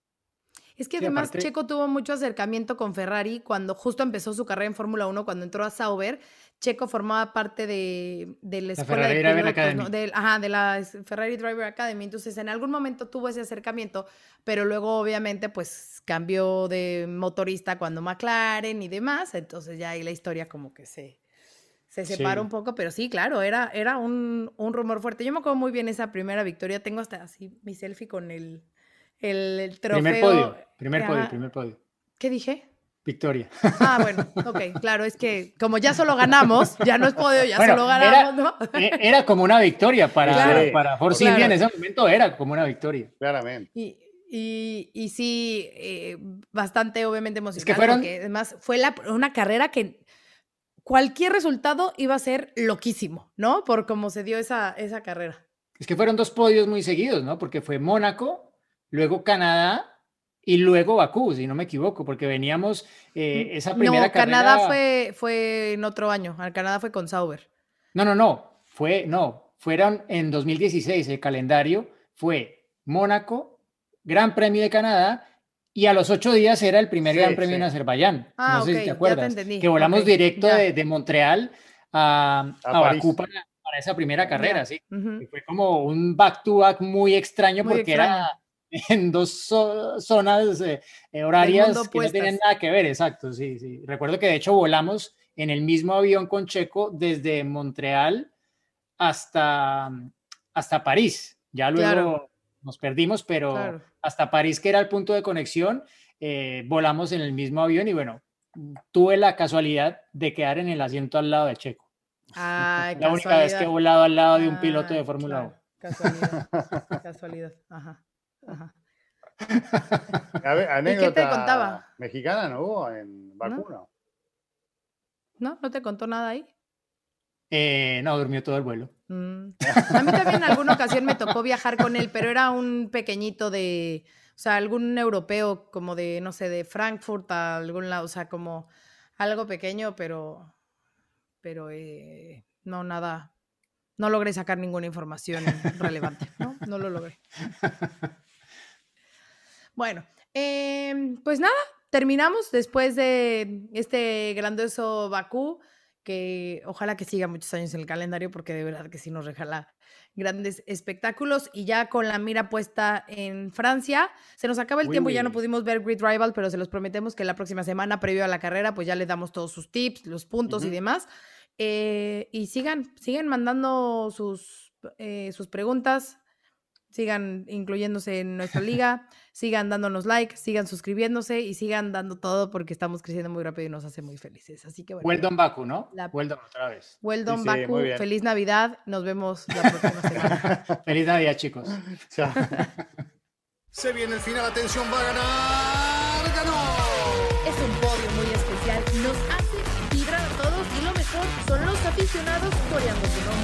Es que además Checo tuvo mucho acercamiento con Ferrari cuando justo empezó su carrera en Fórmula 1, cuando entró a Sauber. Checo formaba parte de, la escuela de pilotos, ajá, de la Ferrari Driver Academy. Entonces, en algún momento tuvo ese acercamiento, pero luego, obviamente, pues cambió de motorista cuando McLaren y demás. Entonces, ya ahí la historia como que se, se separa un poco, pero sí, claro, era, era un, un rumor fuerte. Yo me acuerdo muy bien esa primera victoria. Tengo hasta así mi selfie con el el, trofeo. Primer podio, primer podio, primer podio. ¿Qué dije? Victoria. Ah, bueno, ok, claro, es que como ya solo ganamos, ya no es podio, ya solo ganamos, ¿no? E, era como una victoria para, para Force en ese momento era como una victoria. Claramente. Y, y, y sí, eh, bastante obviamente emocionante. Es que fueron... Porque además fue la, una carrera que cualquier resultado iba a ser loquísimo, ¿no? Por cómo se dio esa, esa carrera. Es que fueron dos podios muy seguidos, ¿no? Porque fue Mónaco luego Canadá y luego Bakú, si no me equivoco, porque veníamos eh, esa primera no, Canadá fue, fue en otro año, Canadá fue con Sauber. No, no, no, fue, no, fueron en 2016, el calendario fue Mónaco, Gran Premio de Canadá, y a los ocho días era el primer Gran Premio en Azerbaiyán. Ah, no sé si te acuerdas. Te que volamos directo de, Montreal a, a, Bakú para, esa primera carrera, sí. fue como un back-to-back muy extraño porque era en dos zonas eh, eh, horarias que no tienen nada que ver, exacto, sí, sí. Recuerdo que de hecho volamos en el mismo avión con Checo desde Montreal hasta, hasta París. Ya luego nos perdimos, pero hasta París, que era el punto de conexión, eh, volamos en el mismo avión y bueno, tuve la casualidad de quedar en el asiento al lado de Checo. la única vez que he volado al lado de un piloto de ah, Fórmula 1. Casualidad. casualidad. Ajá. ¿Y qué te contaba? Mexicana no hubo en vacuno. ¿No? ¿No te contó nada ahí? Eh, no, durmió todo el vuelo. Mm. A mí también en alguna ocasión me tocó viajar con él, pero era un pequeñito de, o sea, algún europeo como de, no sé, de Frankfurt a algún lado, o sea, como algo pequeño, pero, pero eh, no, nada, no logré sacar ninguna información relevante, ¿no? No lo logré. Bueno, em, pues nada, terminamos después de este grandioso Bakú, que ojalá que siga muchos años en el calendario, porque de verdad que sí nos regala grandes espectáculos. Y ya con la mira puesta en Francia, se nos acaba el tiempo, ya no pudimos ver Grid Rival, pero se los prometemos que la próxima semana, previo a la carrera, pues ya les damos todos sus tips, los puntos y demás. Eh, y sigan, sigan mandando sus, eh, sus preguntas, sigan incluyéndose en nuestra liga, sigan dándonos like, sigan suscribiéndose y sigan dando todo porque estamos creciendo muy rápido y nos hace muy felices. Así que bueno. Well Baku, ¿no? La... otra vez. Well Baku, feliz Navidad, nos vemos la próxima semana. feliz Navidad, chicos. Chao. Se viene el final, atención, va a ganar, ganó. Es un podio muy especial, nos hace vibrar a todos y lo mejor son los aficionados coreando su nombre.